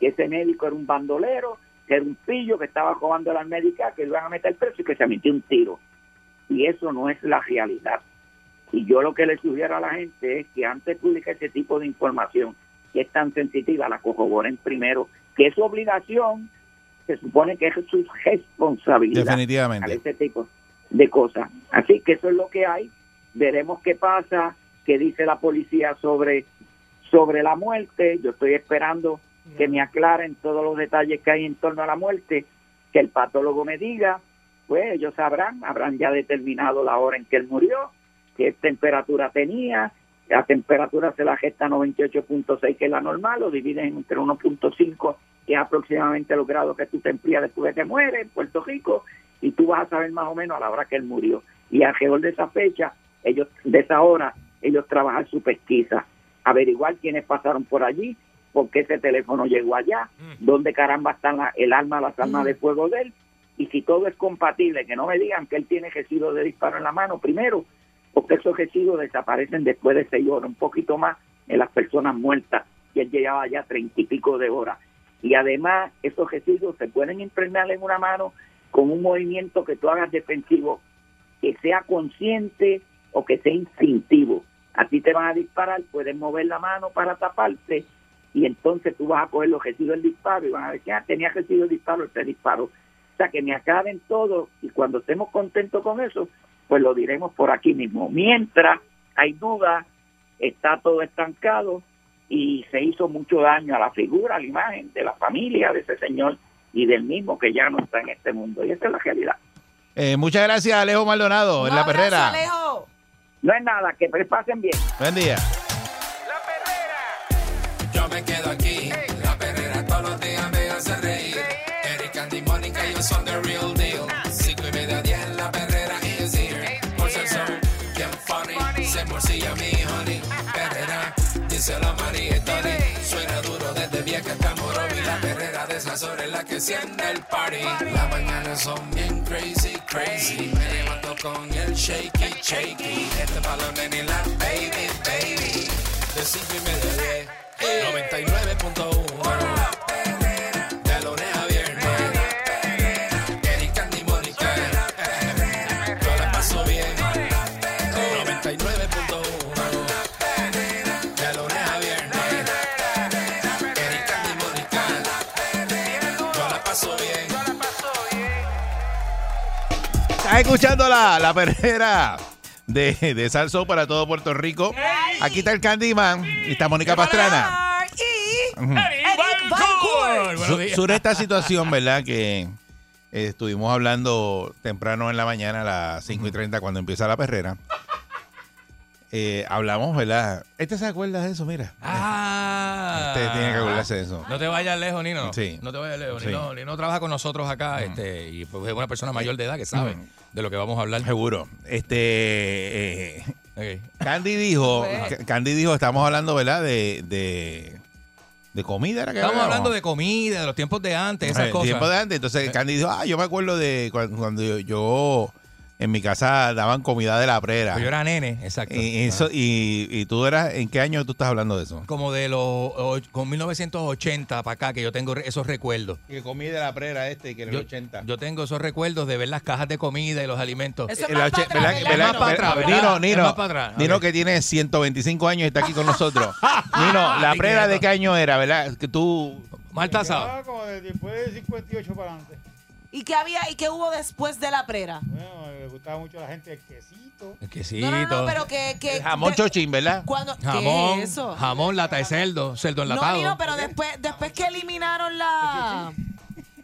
que ese médico era un bandolero, que era un pillo que estaba robando las médicas, que lo iban a meter preso y que se metió un tiro. Y eso no es la realidad. Y yo lo que le sugiero a la gente es que antes de publicar ese tipo de información, que es tan sensitiva, la corroboren primero, que es su obligación, se supone que es su responsabilidad. Definitivamente. a ese tipo de cosas. Así que eso es lo que hay. Veremos qué pasa, qué dice la policía sobre, sobre la muerte. Yo estoy esperando que me aclaren todos los detalles que hay en torno a la muerte, que el patólogo me diga, pues ellos sabrán, habrán ya determinado la hora en que él murió, qué temperatura tenía, la temperatura se la gesta 98.6 que es la normal, lo dividen entre 1.5 que es aproximadamente los grados que tú te enfrías después de que muere en Puerto Rico y tú vas a saber más o menos a la hora que él murió. Y alrededor de esa fecha, ellos de esa hora, ellos trabajan su pesquisa, averiguar quiénes pasaron por allí, por qué ese teléfono llegó allá, dónde caramba están la- el arma, las armas de fuego de él, y si todo es compatible, que no me digan que él tiene residuos de disparo en la mano primero, porque esos residuos desaparecen después de seis horas, un poquito más en las personas muertas, y él llevaba ya treinta y pico de horas. Y además, esos residuos se pueden impregnar en una mano con un movimiento que tú hagas defensivo, que sea consciente o que sea instintivo. A ti te van a disparar, puedes mover la mano para taparte y entonces tú vas a coger los residuos del disparo y van a decir, ah, tenía residuos del disparo, este disparo. O sea, que me acaben todo y cuando estemos contentos con eso, pues lo diremos por aquí mismo. Mientras hay dudas, está todo estancado y se hizo mucho daño a la figura, a la imagen de la familia de ese señor y del mismo que ya no está en este mundo. Y esa es la realidad. Eh, muchas gracias, Alejo Maldonado, en la perrera. No es nada, que pasen bien. Buen día. Esas horas que enciende el party. Las mañanas son bien crazy, crazy. Me levanto con el shaky, shaky. Este balón en la baby, baby. De 5 y media 10. 99.1. Estás escuchando la, la perrera de, de Salso para todo Puerto Rico. Aquí está el Candyman y está Mónica Pastrana. Sobre esta situación, ¿verdad? Que eh, estuvimos hablando temprano en la mañana, a las 5 y 30, cuando empieza la perrera. Eh, hablamos, ¿verdad? ¿Este se acuerda de eso? Mira. Ah. Este tiene que acordarse de eso. No te vayas lejos, Nino. Sí. No te vayas lejos. Sí. Nino, Nino trabaja con nosotros acá este, y pues, es una persona mayor de edad que sabe Mm. De lo que vamos a hablar. Seguro. Este. eh, Candy dijo, Ca- Candy dijo, estamos hablando, ¿verdad? De, de, de comida. ¿era que Estamos hablábamos? hablando de comida, de los tiempos de antes, esas Eh, cosas. tiempo de antes. Entonces Candy dijo, ah, yo me acuerdo de cuando, cuando yo, yo en mi casa daban comida de la prera. Yo era nene, exacto. Y, eso, y, y tú eras, ¿en qué año tú estás hablando de eso? Como de los con 1980 para acá que yo tengo esos recuerdos. Que comí de la prera este, que en el Yo, 80. yo tengo esos recuerdos de ver las cajas de comida y los alimentos. Eso es. Nino, Es Nino. Nino que tiene 125 años y está aquí con nosotros. Nino, la prera de qué año era, ¿verdad? Que tú... Mal tasado. Ah, como de- después de 58 para adelante. ¿Y qué había y qué hubo después de la prera? Bueno, le gustaba mucho a la gente el quesito. El quesito. No, no, no, pero que, que El jamón de- chochín, ¿verdad? cuando ¿qué Jamón, es eso? jamón, lata de cerdo, cerdo No, enlatado. Nino, pero después, después que eliminaron la.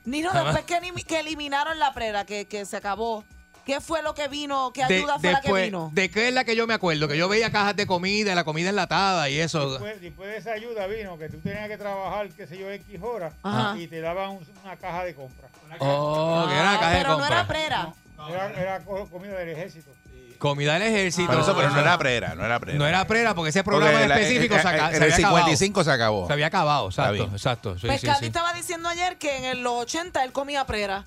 Nino, después que, que eliminaron la prera, que, que se acabó. ¿Qué fue lo que vino? ¿Qué De- ayuda fue la que vino? ¿De qué es la que yo me acuerdo? Que yo veía cajas de comida, la comida enlatada y eso. Después, después de esa ayuda vino que tú tenías que trabajar, qué sé yo, X horas Ajá. y te daban un- una caja de compra. Una Oh, que era la Ah, caja de pero no compra. era prera. Era, era co- comida del ejército. Comida del ejército. Pero eso, pero no era prera, no era prera. No era prera porque ese programa Porque la- específico eh, se, aca- eh, se en el había acabado. 55 se acabó. Se había acabado, exacto, exacto. Sí, pues sí, Candy sí. estaba diciendo ayer que en los 80 él comía prera.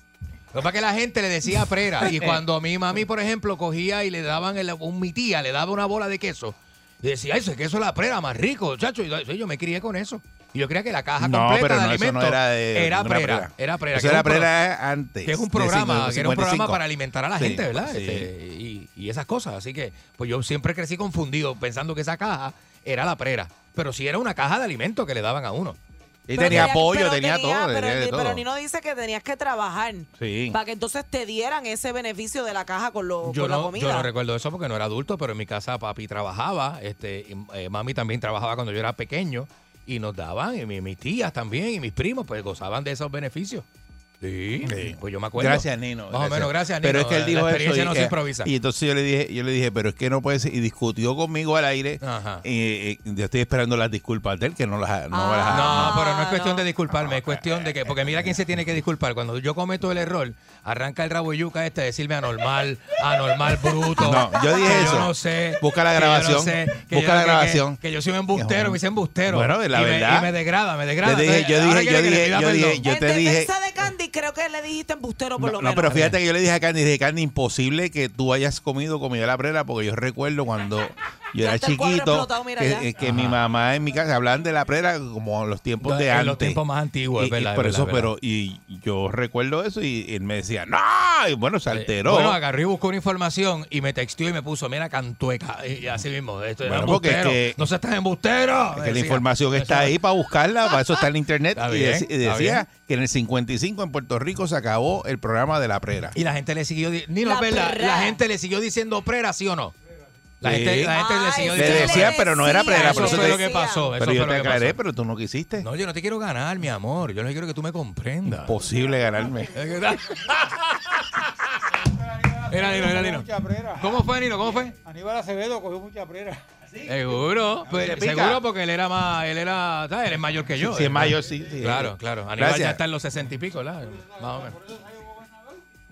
Lo que que la gente le decía prera. Y cuando mi mami, por ejemplo, cogía y le daban, el, un, mi tía le daba una bola de queso. Y decía, ese queso es la prera más rico, chacho. Y yo me crié con eso. Y yo creía que la caja No, completa pero de no, eso alimentos no era de- era no era prera, prera. Era prera. Eso que era prera antes. Que es un programa, que era un 55. programa para alimentar a la Sí, gente, ¿verdad? sí. Este, y, y esas cosas. Así que, pues yo siempre crecí confundido pensando que esa caja era la prera. Pero sí era una caja de alimentos que le daban a uno. Y tenía pero tenía, tenía- todo, Pero, tenía de pero todo. Nino dice que tenías que trabajar Sí. para que entonces te dieran ese beneficio de la caja con, lo, Yo con la no, comida. yo no recuerdo eso porque no era adulto, pero en mi casa papi trabajaba, este, y, eh, mami también trabajaba cuando yo era pequeño y nos daban, y mi- mis tías también y mis primos pues gozaban de esos beneficios. Sí, Sí. pues yo me acuerdo. Gracias, Nino. Más o menos, gracias, Nino. Pero es que él La dijo eso. experiencia Y, no se eh, improvisa. y entonces yo le dije, yo le dije, pero es que no puede ser. Y discutió conmigo al aire. Ajá. Y, y yo estoy esperando las disculpas de él, que no las no las ha- No, pero no es cuestión no. de disculparme, es cuestión de que, porque mira quién se tiene que disculpar. Cuando yo cometo el error, arranca el rabo de yuca este a decirme anormal, anormal bruto. No, yo dije que eso. Yo no sé. Busca la que yo no grabación, sé, que busca yo- la que- grabación. Que, que yo soy un embustero, me dice embustero. Bueno, la y me- verdad. y me degrada, me degrada. Yo dije- yo dije- yo dije- yo dije- yo en te dije- defensa de Candy, creo que le dijiste embustero por No, lo no, menos. pero fíjate que yo le dije a Candy, dije, Candy, imposible que tú hayas comido comida de la prera, porque yo recuerdo cuando yo era chiquito, mira que, eh, que mi mamá en mi casa hablaban de la prera como en los tiempos de En antes. los tiempos más antiguos, Y- es y verdad, es por verdad, eso, verdad. pero y yo recuerdo eso y él me decía, no, y bueno, se alteró. Eh, Bueno, agarró y buscó una información y me texteó y me puso, mira, cantueca. Y así mismo, esto es Bueno, porque es que- no se está embustero. Es que la información está ahí para buscarla, para eso está en internet. Está y, bien, decía bien. que en el 55 en Puerto Rico se acabó el programa de la prera. Y la gente le siguió Nino, La prera. la gente le siguió diciendo prera, ¿sí o no? La gente, la gente le siguió decía, pero no era prera. Eso eso fue te- lo que pasó. eso pero yo te aclaré, pasó. pero tú no quisiste. No, yo no te quiero ganar, mi amor. Yo no quiero que tú me comprendas. Posible ganarme. Mira, Nino, mira, Nino. ¿Cómo fue, Nino? ¿Cómo fue? Aníbal Acevedo cogió mucha prera. Seguro, pues, seguro porque él era más, él era, ¿sabes? Él es mayor que yo. Si es mayor, sí. sí. Claro, claro. Aníbal Gracias. ya está en los sesenta y pico, ¿verdad? Más o menos.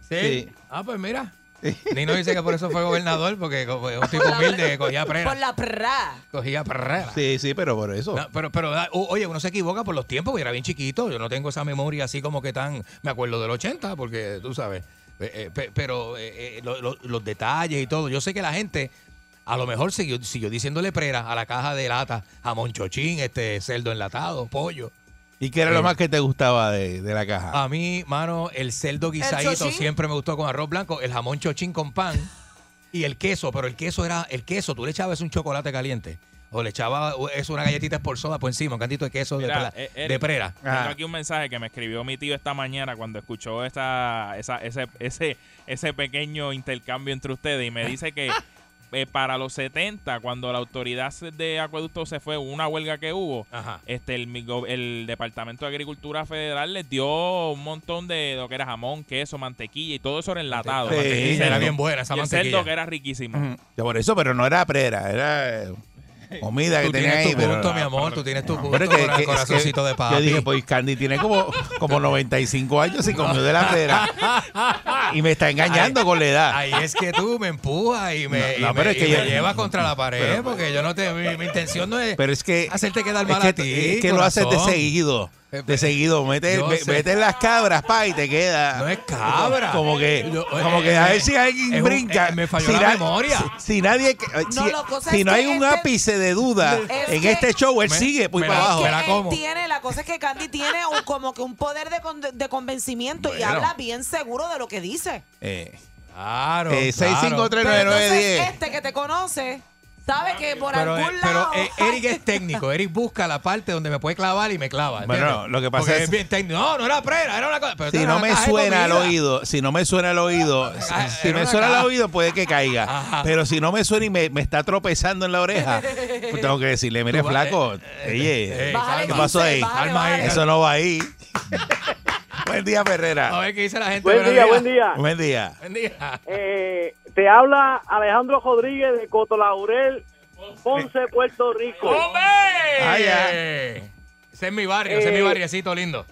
¿Sí? Sí. Ah, pues mira. Nino dice que por eso fue gobernador, porque es un tipo humilde que cogía Por prera. la prera. Cogía prera. Sí, sí, pero por eso. No, pero, pero, ah, oye, uno se equivoca por los tiempos, porque era bien chiquito. Yo no tengo esa memoria así como que tan. Me acuerdo del 80, porque tú sabes. Eh, eh, pe- pero eh, eh, lo- lo- los detalles y todo. Yo sé que la gente a lo mejor siguió, siguió diciéndole prera a la caja de lata, jamón chochín, este cerdo enlatado, pollo. ¿Y qué era lo Eh, más que te gustaba de, de la caja? A mí, mano, el cerdo guisadito siempre me gustó con arroz blanco, el jamón chochín con pan y el queso, pero el queso era el queso, tú le echabas un chocolate caliente o le echabas eso una galletita por soda por encima, un cantito de queso de, Mira, eh, Eric, de prera. Tengo Ajá. aquí un mensaje que me escribió mi tío esta mañana cuando escuchó esa, esa, ese, ese, ese pequeño intercambio entre ustedes y me dice que eh, para los 70, cuando la autoridad de acueducto se fue, una huelga que hubo, este el, el Departamento de Agricultura Federal les dio un montón de lo que era jamón, queso, mantequilla y todo eso era enlatado. Sí, era bien buena esa y el mantequilla. cerdo que era riquísimo. Ya Por eso, pero no era prera, era eh, comida que Tú tenía tienes ahí. tu pero- punto, mi amor, tú tienes tu punto Pero que- con el corazoncito de papi. Yo dije, pues Candy tiene como, como 95 años y comió de la prera. Y me está engañando Ahí- con la edad. Ahí es que tú me empujas y me, No, no, y pero me- es que y me yo- llevas contra la pared, pero- porque yo no te, mi, mi intención no es Pero es que hacerte quedar es mal que, a ti. es que lo haces de seguido. De seguido, mete, Yo me- sé. mete las cabras, pa, y te queda. No es cabra. Como que, Yo- como eh, que a eh, ver si alguien un- brinca. eh, me falló si la na- memoria. Si, si nadie, si, No, lo cosa si es no que hay un este- ápice de duda Es en que- este show, él Me- sigue pues me para la- abajo. Él como. tiene, la cosa es que Candy tiene un- como que un poder de, con- de convencimiento y Bueno. habla bien seguro de lo que dice. Eh, Claro. eh, Pero 6539910. entonces este que te conoce sabe que por Pero, algún eh, pero lado eh, Eric es técnico. Eric busca la parte donde me puede clavar y me clava. Bueno, ¿entiendes? lo que pasa Porque es- bien técnico. No, no era prera, era una cosa. pero Si no me suena al oído, si no me suena al oído, si- me suena al oído puede que caiga. Ajá. Pero si no me suena y me, me está tropezando en la oreja, pues tengo que decirle, mire flaco, oye, eh, ¿qué pasó 15, ahí? Eso no va ahí. Buen día, A Ferrera. ver qué dice la gente. Buen día, buen día. Buen día. Buen día. Eh, te habla Alejandro Rodríguez de Coto Laurel, Ponce, Puerto Rico. ¡Hombre! Ah, ya. Ese es mi barrio, ese es mi Eh, barriecito lindo.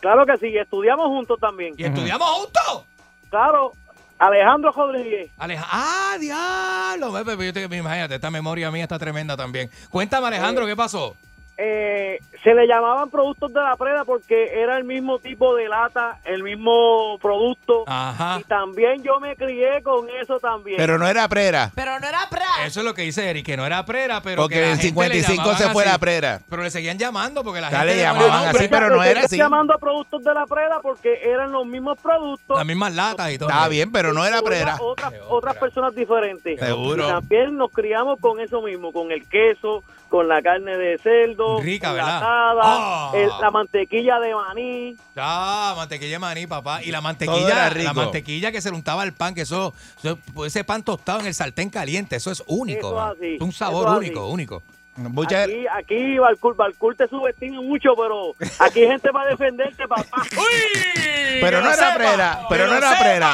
Claro que sí, estudiamos juntos también. ¿Y estudiamos juntos? Claro, Alejandro Rodríguez. Aleja ah, diablo. Ve, ve, ve, yo te- Imagínate, esta memoria mía está tremenda también. Cuéntame, Alejandro, ¿qué pasó? Eh, se le llamaban productos de la preda porque era el mismo tipo de lata, el mismo producto. Ajá. Y también yo me crié con eso también. Pero no era prera, Pero no era pra. Eso es lo que dice Eric, que no era prera, pero porque que la en el gente le 55 se fue así. la prera. Pero le seguían llamando porque la Dale, gente le llamaban así, pero no era así. llamando productos de la preda porque eran los mismos productos. Las mismas latas y todo. Está bien, pero no era prera. Otras, otras personas diferentes. Seguro. Y también nos criamos con eso mismo, con el queso, con la carne de cerdo, Rica, ¿verdad? Ah. el- la mantequilla de maní. Ah, mantequilla de maní, papá. Y la mantequilla, la mantequilla que se le untaba al pan, que eso, eso- ese pan tostado en el sartén caliente, eso es único. Eso man. así, Es un sabor eso único, así. único. Mucha- Aquí, aquí Balcour, Balcour te subestima mucho, pero aquí hay gente para defenderte, papá. pero no era prera, pero no era prera.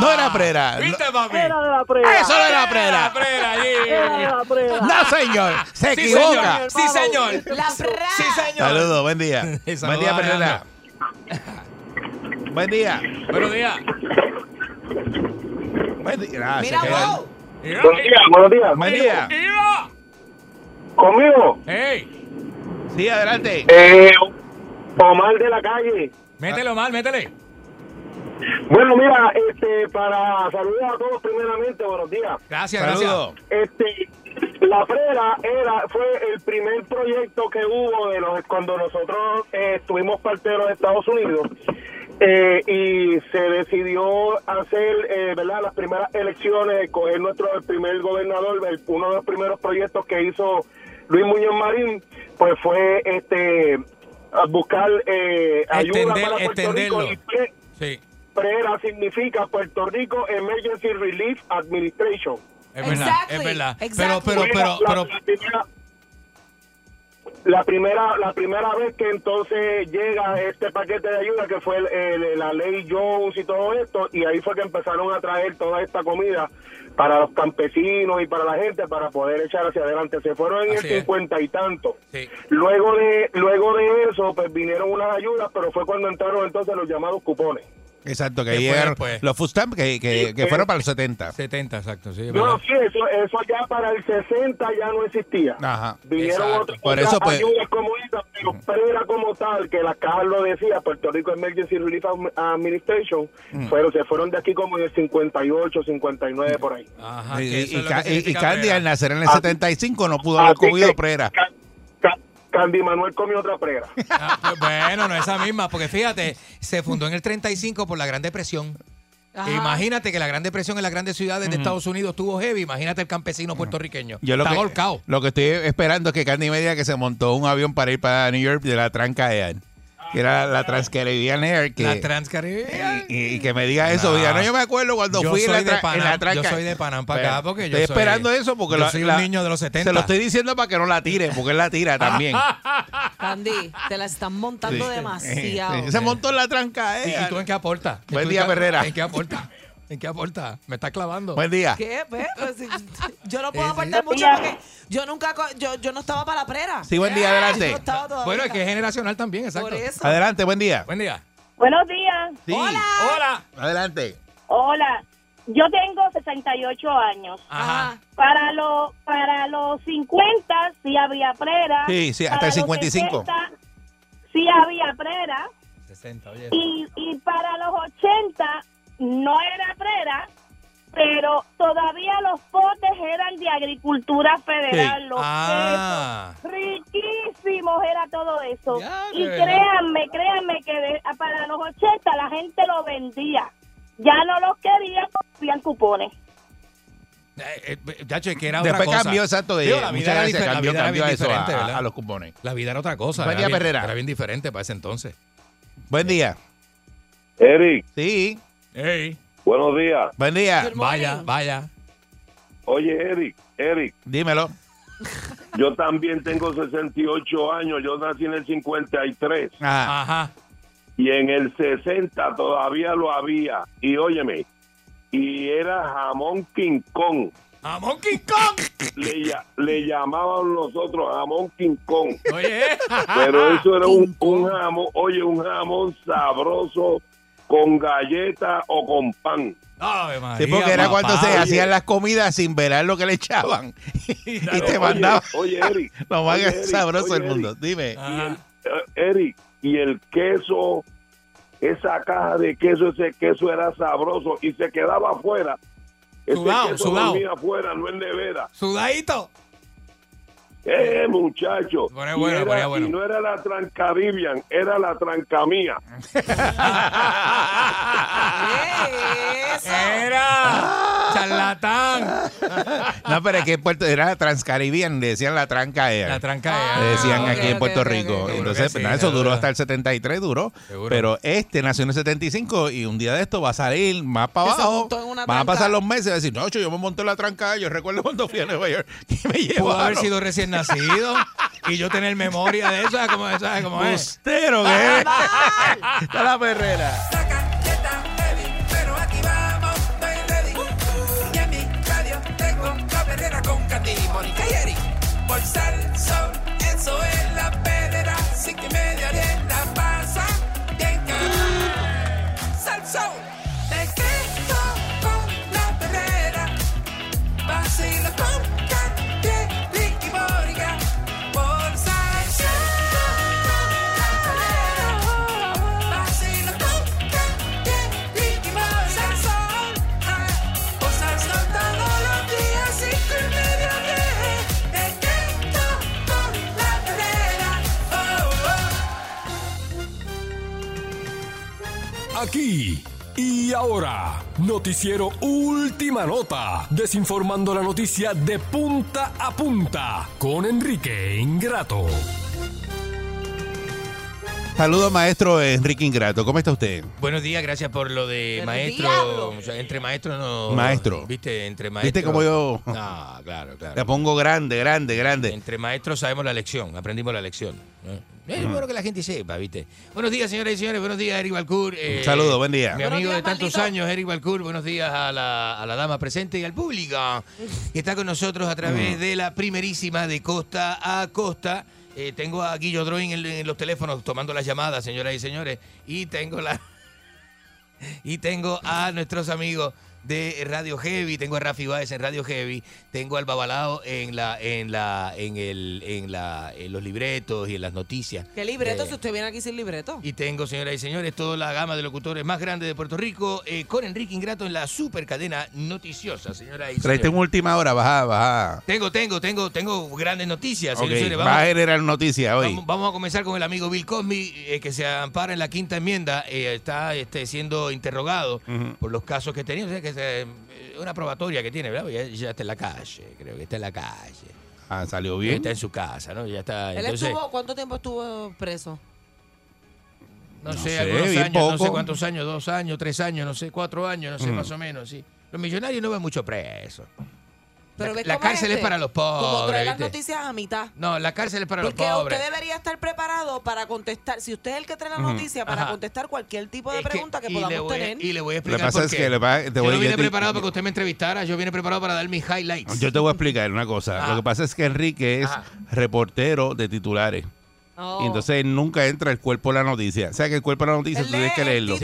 No era prera. ¿Viste, papi? Era de la preda. Eso no era prera. prera. Era de la preda. No, señor. Se Sí, equivoca. señor. Sí, señor. La pra. Sí, señor. Saludos, buen día. Buen día, Ferrera. buen día. Buenos días. Buen día. Ah, Mira. Buenos días, buenos días. Buen día. Conmigo, Hey, Sí, adelante. eh, Omar de la calle. mételo mal, métele. Bueno, mira, este, para saludar a todos primeramente, buenos días. Gracias, Saludos. Este, la Frera era, fue el primer proyecto que hubo de los, cuando nosotros eh, estuvimos parte de los Estados Unidos eh, y se decidió hacer, eh, ¿verdad? Las primeras elecciones, escoger nuestro el primer gobernador, el- uno de los primeros proyectos que hizo Luis Muñoz Marín, pues fue este a buscar eh, ayuda Extender- para Puerto extenderlo. Rico y pre- Sí, PRERA significa Puerto Rico Emergency Relief Administration. es verdad, Exactly, es verdad. Pero, exactly. pero, Fue pero, la, pero, la primera, la primera vez que entonces llega este paquete de ayuda que fue el- el- la ley Jones y todo esto y ahí fue que empezaron a traer toda esta comida para los campesinos y para la gente para poder echar hacia adelante. Se fueron en Así el cincuenta y tanto. Sí. luego de luego de eso pues vinieron unas ayudas pero fue cuando entraron entonces los llamados cupones Exacto, que ¿Qué ahí fue llegaron después? los food stamps que, que, que fueron para los 70. 70, exacto. Sí, No, ¿verdad? sí, eso, eso ya para el 60 ya no existía. Ajá. Vinieron otras, Por eso, pues- ayudas como esa, pero Prera como tal, que la caja lo decía, Puerto Rico Emergency Relief Administration, Mm. fueron, se fueron de aquí como en el 58, 59, por ahí. Ajá, Y, que y, que y- y Candy al nacer en el Ah. 75 no pudo haber Así comido que- prera. Ca- Ca- Candy Manuel comió otra Prera. Ah, pues bueno, no esa misma, porque fíjate, se fundó en el 35 por la Gran Depresión. Ajá. Imagínate que la Gran Depresión en las grandes ciudades de Estados Unidos estuvo heavy. Imagínate el campesino puertorriqueño. Yo lo Está que, volcado. lo que estoy esperando es que Candy me diga que se montó un avión para ir para New York de la Tranca Air. Que era la Transcaribbean Air. Que, La Transcaribbean. y, y que me diga eso. No. Diga, no, yo me acuerdo cuando Yo fui en soy la, de tra- en Panam, la Tranca. yo soy de Panam para acá Bueno, porque yo estoy soy- esperando eso porque yo la- soy un la- niño de los 70. Se lo estoy diciendo para que no la tire, porque él la tira también. Candy, te la están montando Sí. demasiado. Sí, Se montó en la Tranca ¿Y, Air. y tú en qué aportas? Buen ¿Tú día, en qué- Herrera. ¿En qué aportas? ¿En qué aportas? Me estás clavando. Buen día. ¿Qué? Pues, yo no puedo sí. aportar mucho porque yo nunca, co- yo, yo no estaba para la prera. Sí, buen día, adelante. Yo no estaba todavía. Bueno, es que es generacional también, exacto. Por eso. Adelante, buen día. Buen día. Buenos días. Sí. Hola. Hola. Adelante. Hola. Yo tengo 68 años. Ajá. Para los para los 50 sí había prera. Sí, sí, hasta Para el los 55. 60 sí había prera. 60, oye. Y, y para los 80 no era prera, pero todavía los potes eran de agricultura federal. Sí. Los Ah. riquísimos era todo eso. Ya, y verdad. créanme, créanme que de- para los 80 la gente lo vendía. Ya no los quería porque habían cupones. Eh, eh, chacho, es que era otra Después cosa. cambió, exacto, de Digo, la vida era gracias, difer- la cambió, vida era cambió bien eso a, diferente, a- ¿verdad? a los cupones. La vida era otra cosa. Buen era día, bien- Perrera. Era bien diferente para ese entonces. Buen día. Eric, Sí. Ey. buenos días. Buen día. Vaya, vaya. Oye, Eric, Eric, Dímelo. yo también tengo 68 años, yo nací en el 53 Ajá. Ajá. y en el 60 todavía lo había. Y óyeme, y era jamón King Kong. ¡Jamón King Kong! Le, le llamaban nosotros jamón King Kong. Oye. Pero eso era un, un jamón, oye, un jamón sabroso con galleta o con pan. Ave María, Sí, porque era papá. cuando se Oye. hacían las comidas sin verar lo que le echaban. y te Oye, mandaban Oye, Eric. lo más oye, Eric, sabroso oye, del mundo. Eric, Dime. Eh, Eric, y el queso, esa caja de queso, ese queso era sabroso y se quedaba afuera. Ese Sudado, queso sudado. dormía afuera, no en nevera. Sudadito. Eh, muchacho. Pone Y bueno, era- pone bueno. Y no era la Transcaribbean, era la Trancamía. ¿Qué es eso? Era. Charlatán. No, pero es que en Puerto era la Transcaribbean, le decían la tranca Air. La tranca Ah, le decían ok, aquí en Puerto Rico. Entonces, nada, eso duró hasta el 73, duró. Seguro. Pero este nació en el 75 y un día de esto va a salir más para abajo. Van a tranca. pasar los meses y va a decir, no, yo me monté la tranca. Yo recuerdo cuando fui a Nueva York que me. Pudo haber sido recién nacido y yo tener memoria de eso. ¿Sabes cómo es? ¿Sabes cómo es? Bustero, ¿qué? Está la perrera. Aquí y ahora, noticiero Última Nota, desinformando la noticia de punta a punta con Enrique Ingrato. Saludos, maestro Enrique Ingrato. ¿Cómo está usted? Buenos días, gracias por lo de maestro. diablo. O sea, entre maestros no. Maestro. Viste, entre maestros. ¿Viste cómo yo No, claro, claro. la pongo grande, grande, grande? Entre maestros sabemos la lección, aprendimos la lección. ¿no? Es bueno que la gente sepa, ¿viste? Buenos días, señoras y señores. Buenos días, Eric Balcour. eh, Un saludo, buen día. Mi Buenos amigo días, de tantos maldito. años, Eric Balcour. Buenos días a la, a la dama presente y al público que está con nosotros a Mm. través de la primerísima de costa a costa. Eh, tengo a Guillo Droin en, en los teléfonos tomando las llamadas, señoras y señores. Y tengo la. y tengo a nuestros amigos de Radio Heavy, tengo a Rafi Báez en Radio Heavy, tengo al Babalao en la, en la, en el, en la, en los libretos y en las noticias. ¿Qué libreto? Eh, si usted viene aquí sin libreto. y tengo, señoras y señores, toda la gama de locutores más grande de Puerto Rico, eh, con Enrique Ingrato en la super cadena noticiosa, señoras y Traiste en señores. última hora, baja, baja. Tengo, tengo, tengo, tengo grandes noticias, Ok, señores y señores. va a Vamos, generar noticias hoy. vamos, vamos a comenzar con el amigo Bill Cosby, eh, que se ampara en la quinta enmienda, eh, está este, siendo interrogado por los casos que tenía, o sea, que es eh, una probatoria que tiene, ¿verdad? Ya, ya está en la calle, creo que está en la calle. Ah, salió bien. Está en su casa, ¿no? Ya está. Él Entonces, estuvo, ¿Cuánto tiempo estuvo preso? no, No sé, sé, algunos años, no sé cuántos años, dos años, tres años, no sé, cuatro años, no sé, Mm. más o menos, sí. Los millonarios no ven mucho preso. Pero la cárcel es este, para los Como pobres, trae las noticias a mitad. No, la cárcel es para Porque los pobres. usted debería estar preparado para contestar, si usted es el que trae la noticia, para Ajá. contestar cualquier tipo de Es pregunta que, podamos voy tener. Y le voy a Lo que explicar pasa por es qué. que le va- te yo voy no a- vine yo te- preparado para que usted me entrevistara, yo vine preparado para dar mis highlights. Yo te voy a explicar una cosa. Ah. Lo que pasa es que Enrique es Ajá. reportero de titulares. Oh. Y entonces él nunca entra el cuerpo de la noticia. O sea que el cuerpo de la noticia tú tienes que leerlo.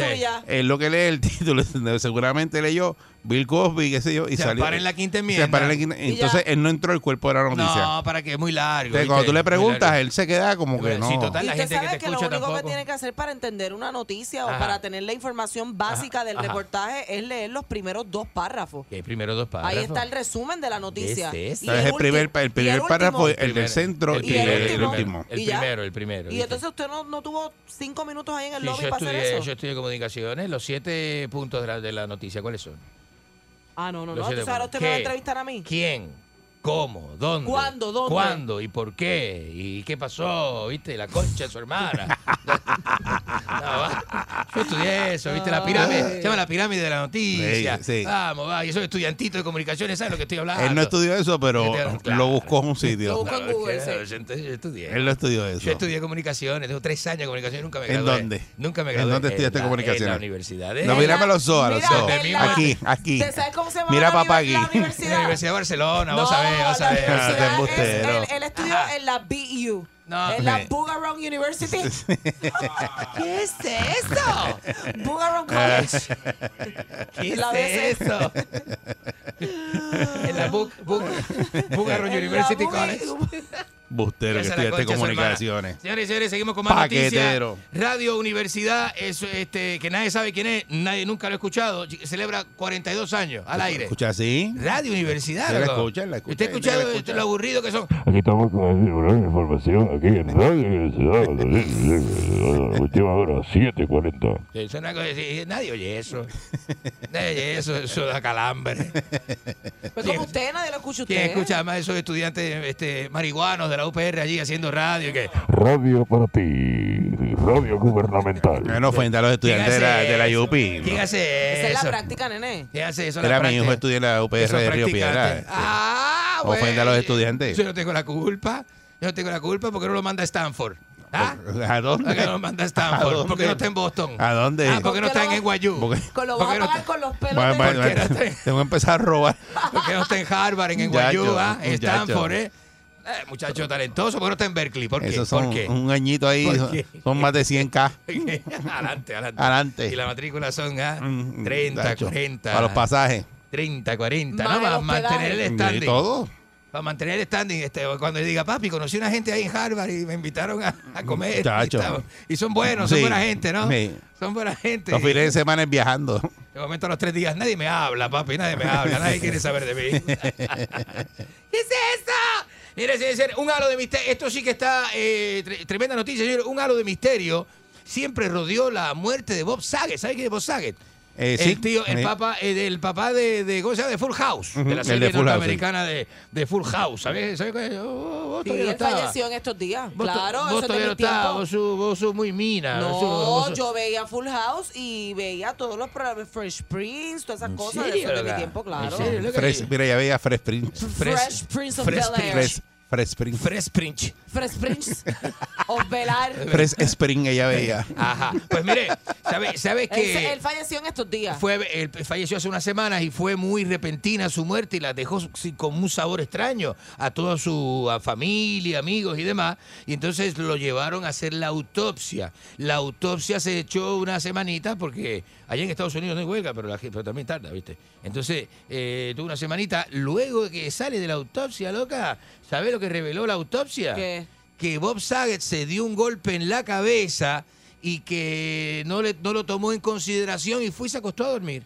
Él lo que lee el título. Seguramente leyó Bill Cosby, qué sé yo, y Se salió. ampara en la quinta Se enmienda. ampara en la quinta- Y Entonces ya. él no entró el cuerpo de la noticia. No, para que es muy largo. Entonces, cuando tú le preguntas, él se queda como que no. Sí, total, Y la usted gente sabe que te que lo único que tampoco. tiene que hacer para entender una noticia Ajá. o para tener la información básica del ajá. reportaje es leer los primeros dos párrafos. Que primero dos párrafos. Ahí está el resumen de la noticia. Este es. Y Entonces, el, primer, el y primer el párrafo, el del centro el y el, primero, el último. El Y primero, el primero. Y entonces usted no, no tuvo cinco minutos ahí en el lobby para hacer eso. yo estudié comunicaciones. Los siete puntos de la noticia, ¿cuáles son? Ah, no, no, no. ahora puntos. usted me va a entrevistar a mí. ¿Quién? ¿Cómo? ¿Dónde? ¿Cuándo? ¿Dónde? ¿Cuándo? ¿Y por qué? ¿Y qué pasó? ¿Viste? La concha de su hermana. No. Yo estudié eso, ¿viste? La pirámide. Se llama la pirámide de la noticia. Sí, sí. Vamos, va. Y soy estudiantito de comunicaciones, ¿sabes lo que estoy hablando? Él no estudió eso, pero Claro. lo buscó en un Lo sitio. buscó en Google, sí. yo yo estudié. Él no estudió eso. Yo estudié comunicaciones, tengo tres años de comunicaciones nunca me ¿En gradué. dónde? Nunca me ¿En gradué. dónde estudiaste la- comunicaciones? En la universidad. de- No, mírame los ojos, a los ojos. en Aquí, aquí. ¿Usted sabe cómo se llama Mira papá aquí. la En universidad? De Barcelona, vos No, Ah, de es- embustero. él, estudió en la BU. No. En la Sí. Bugarong University. ¿Qué es eso? Bugarong College. ¿Qué es BC. eso? en la Book, University En la College. Bustero que la estudiaste comunicaciones. Señores y señores, seguimos con más Paquetero. noticias. Radio Universidad, es, este, que nadie sabe quién es, nadie nunca lo ha escuchado. Celebra 42 años al aire. ¿Escucha así? Radio Universidad. Sí, la escucha, la escucha, ¿Usted ha la escucha. este, lo aburrido que son? Aquí estamos con una información aquí en Radio Universidad. Última hora, 7.40. Eso es una cosa así, nadie oye eso. Nadie oye eso, eso da calambre. Pues como usted, nadie lo escucha usted. ¿Quién escucha más esos estudiantes este, marihuanos de la UPR allí haciendo radio? y que Radio para ti. Radio gubernamental. No ofenda a los estudiantes de la, de la eso? UP. ¿Quién hace Esa es la eso? práctica, nene. ¿Quién hace eso? Era mi práctica? hijo estudia en la UPR de Río. Piedra. Ah, bueno. Ofenda a los estudiantes. Yo no tengo la culpa. Yo no tengo la culpa porque no lo manda a Stanford. ¿Ah? ¿A dónde? ¿Por qué no lo manda a ¿A Stanford? dónde? ¿Por qué no está en Boston? ¿A dónde? Ah, ¿por qué no está en NYU? Porque- Con lo ¿Por vas qué a no pagar con los pelos Bueno, de... bueno, ¿Por qué no Tengo que empezar a robar. ¿Por qué no está en Harvard, en NYU, ah? en. Stanford, eh? Eh, muchacho talentoso, ¿por qué no está en Berkeley? ¿Por qué? ¿Por qué? un añito ahí. ¿Por Son, son más de 100K. adelante, adelante. Adelante. Y la matrícula son ah, Mm, 30, muchacho. 40. Para los pasajes. 30, 40, Más ¿no? el Para mantener el Y standing. todo. Para mantener el standing. Este, cuando yo diga, papi, conocí una gente ahí en Harvard y me invitaron a, a comer. Muchacho. Y, son buenos, son Sí, buena gente, ¿no? sí. Son buena gente. Los fines de semana es viajando. De momento a los tres días nadie me habla, papi, nadie me habla, nadie quiere saber de mí. ¿Qué es eso? Mire, señor, un halo de misterio. Esto sí que está eh, tre- tremenda noticia, señor. Un halo de misterio siempre rodeó la muerte de Bob Saget. ¿Sabe quién es Bob Saget? Eh, el sí. tío, el Eh, papá, eh, del papá de, de, ¿cómo se llama? De Full House, Ujú, de la el serie de Full House, norteamericana de, de Full House. ¿Sabes? ¿Sabe qué? Oh, oh, vos Sí, él falleció en estos días. Vos claro, vos eso es de todavía no estabas, vos sos, vos sos muy mina. No, vos sos- yo veía Full House y veía todos los programas Fresh Prince, todas esas ¿En cosas de, serio, eso de mi tiempo, claro. Fresh- mira, ya veía Fresh Prince. Fresh Prince of Fresh Bel-Air. Fresh, Fresh Spring. Fresh Spring. Fresh Prince of Velar. Fresh Spring ella veía. Ajá. Pues mire, ¿sabe, sabe Él, que él falleció en estos días. fue él falleció hace unas semanas y fue muy repentina su muerte y la dejó con un sabor extraño a toda su a familia, amigos y demás. Y entonces lo llevaron a hacer la autopsia. La autopsia se echó una semanita porque allá en Estados Unidos no hay huelga, pero, la, gente- pero también tarda, ¿viste? Entonces eh, tuvo una semanita. Luego de que sale de la autopsia, loca, ¿sabe lo que reveló la autopsia? ¿Qué? que Bob Saget se dio un golpe en la cabeza y que no, le, no lo tomó en consideración y fue y se acostó a dormir.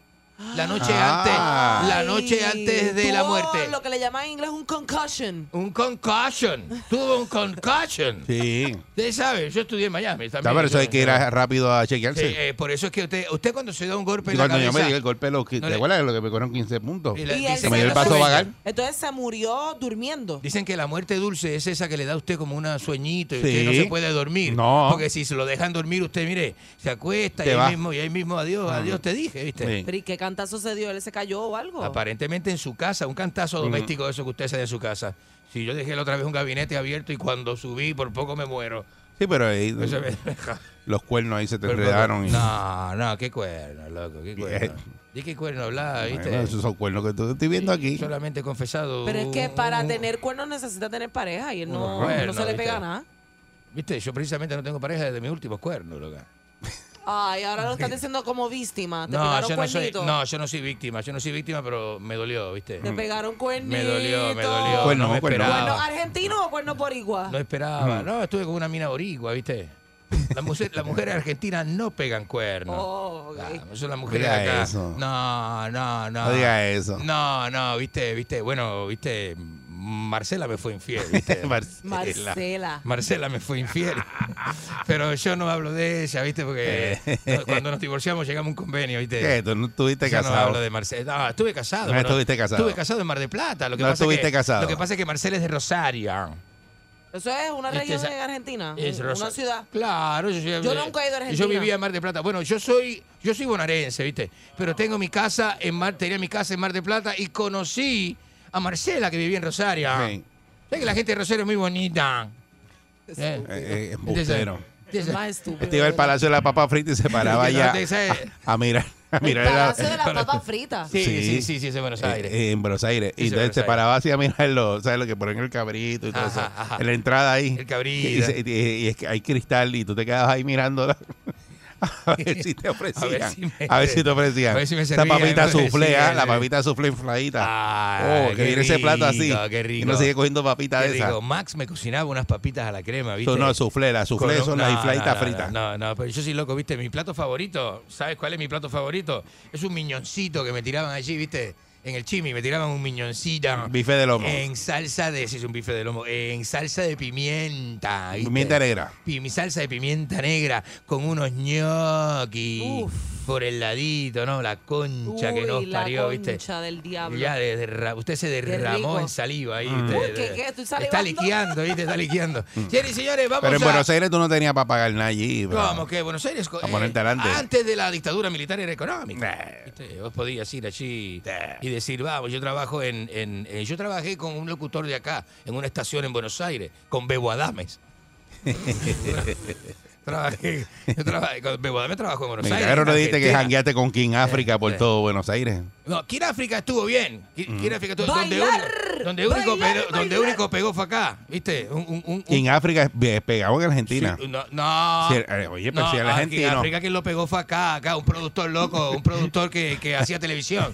La noche Ah. antes, la noche antes de la muerte. Lo que le llaman en inglés un concussion. Un concussion. Tuvo un concussion. Sí. Usted sabe, yo estudié en Miami. También, pero eso hay que ir a- rápido a chequearse. Sí, eh, por eso es que usted, usted cuando se da un golpe Y en la cuando yo cabeza. me di el golpe, lo que, no ¿te le- lo que me cogieron 15 puntos? Y la- Y dicen me dio el paso vagal. Entonces se murió durmiendo. Dicen que la muerte dulce es esa que le da a usted como una sueñito y Sí. usted no se puede dormir. No. Porque si se lo dejan dormir, usted, mire, se acuesta Te y ahí, va. mismo, y ahí mismo, adiós, Ah. adiós, te dije, ¿viste? Sí. Pero ¿y qué cantazo se dio? ¿Él se cayó o algo? Aparentemente en su casa, un cantazo doméstico de eso que usted se da en su casa. Si yo dejé la otra vez un gabinete abierto y cuando subí por poco me muero. Sí, pero ahí Eso me- los cuernos ahí se te enredaron. y- No, no, qué cuerno, loco, qué cuerno. ¿De qué cuerno habla, viste? Bueno, esos son cuernos que tú estoy viendo aquí. Solamente confesado. Pero es que un- para un- tener cuernos necesita tener pareja y él no, Unos cuernos, no se le ¿viste? pega nada. Viste, yo precisamente no tengo pareja desde mis últimos cuernos, loca. Ay, ahora lo estás diciendo como víctima. Te No, pegaron yo no soy, no, yo no soy víctima, yo no soy víctima, pero me dolió, ¿viste? Te pegaron cuernito. Me dolió, me dolió. Cuerno, no me cuerno. ¿Cuerno esperaba. argentino o cuerno boricua? No esperaba. Mm. No, estuve con una mina boricua, ¿viste? Las mujeres, las mujeres argentinas no pegan cuernos. Oh, ok. Ah, son las mujeres Diga acá. eso. No, no, no. No diga eso. No, no, viste, viste, bueno, viste, Marcela me fue infiel, viste. Marcela. Marcela me fue infiel. Pero yo no hablo de ella, ¿viste? Porque no, cuando nos divorciamos llegamos a un convenio, ¿viste? ¿Qué? ¿Tú no estuviste Yo no casado? hablo de Marcela. No, estuve casado. No estuviste casado. Estuve casado en Mar de Plata. Lo que No pasa estuviste que, casado. Lo que pasa es que Marcela es de Rosario. Eso es una Este región es- en Argentina. Es una ciudad. Claro, yo, Yo nunca he ido a Argentina. Yo vivía en Mar de Plata. Bueno, yo soy, yo soy bonaerense, ¿viste? Pero tengo mi casa en Mar, tenía mi casa en Mar de Plata y conocí a Marcela que vivía en Rosario. Sí. ¿Sabes que la gente de Rosario es muy bonita? Eh, Eh, eh. Es más estúpido. Este iba al Palacio de la Papa Frita y se paraba te sabe- a, a mirar. A El palacio de la papa frita. Sí, sí, sí, sí, es en Buenos eh, Aires. eh, en Buenos Aires. Sí, y entonces Buenos se Aires. paraba así a mirarlo, ¿sabes? Lo que ponen el cabrito y todo Ajá, eso. ajá. En la entrada ahí. El cabrito. Y, y- y es que hay cristal y tú te quedas ahí mirándola. A ver si te ofrecían. A ver si me- A ver si te ofrecían. a ver si me Esa servían, papita a ver si suflé, me ah, la papita suflé infladita. Ah, oh, que viene ese plato así. qué rico. Y no sigue cogiendo papitas Qué de rico. Max me cocinaba unas papitas a la crema, ¿viste? No, suflé, la suflé son las no, infladitas no, no, fritas. No, no, pero yo soy loco, ¿viste? Mi plato favorito, ¿sabes cuál es mi plato favorito? Es un miñoncito que me tiraban allí, ¿viste? En el chimi me tiraban un miñoncito. Bife de lomo. En salsa de, sí, es un bife de lomo, en salsa de pimienta. ¿viste? Pimienta negra. Pi- mi salsa de pimienta negra con unos gnocchi por el ladito, ¿no? La concha que nos la parió, ¿viste? concha del diablo. Ya de- derra- usted se derramó rico. en saliva ahí. Mm. ¿viste? Uy, ¿qué, qué? ¿Estoy Está salivando? liqueando, ¿viste? Está liqueando. Señores y señores, vamos Pero en a... Buenos Aires tú no tenías para pagar nada allí. pero- ¿Cómo que Buenos Aires? A ponerte adelante. Antes de la dictadura militar era económica. ¿viste? Vos podías ir allí y decir, vamos, yo trabajo en, en- eh, Yo trabajé con un locutor de acá, en una estación en Buenos Aires, con Bebo Adames. trabajé, yo trabajé Bebo Adames trabajó en Buenos Me Aires. en no dijiste que jangueaste con King África por eh. todo Buenos Aires. No, en África estuvo bien. Mm. en África estuvo donde, donde único, bailar, pegó, donde único pegó fue acá, ¿viste? Un, un- un- King África es pegado en Argentina. Sí, no, no. Sí, eh, oye, pero si el argentino. África quien lo pegó fue acá, acá, un productor loco, un productor que, que hacía televisión,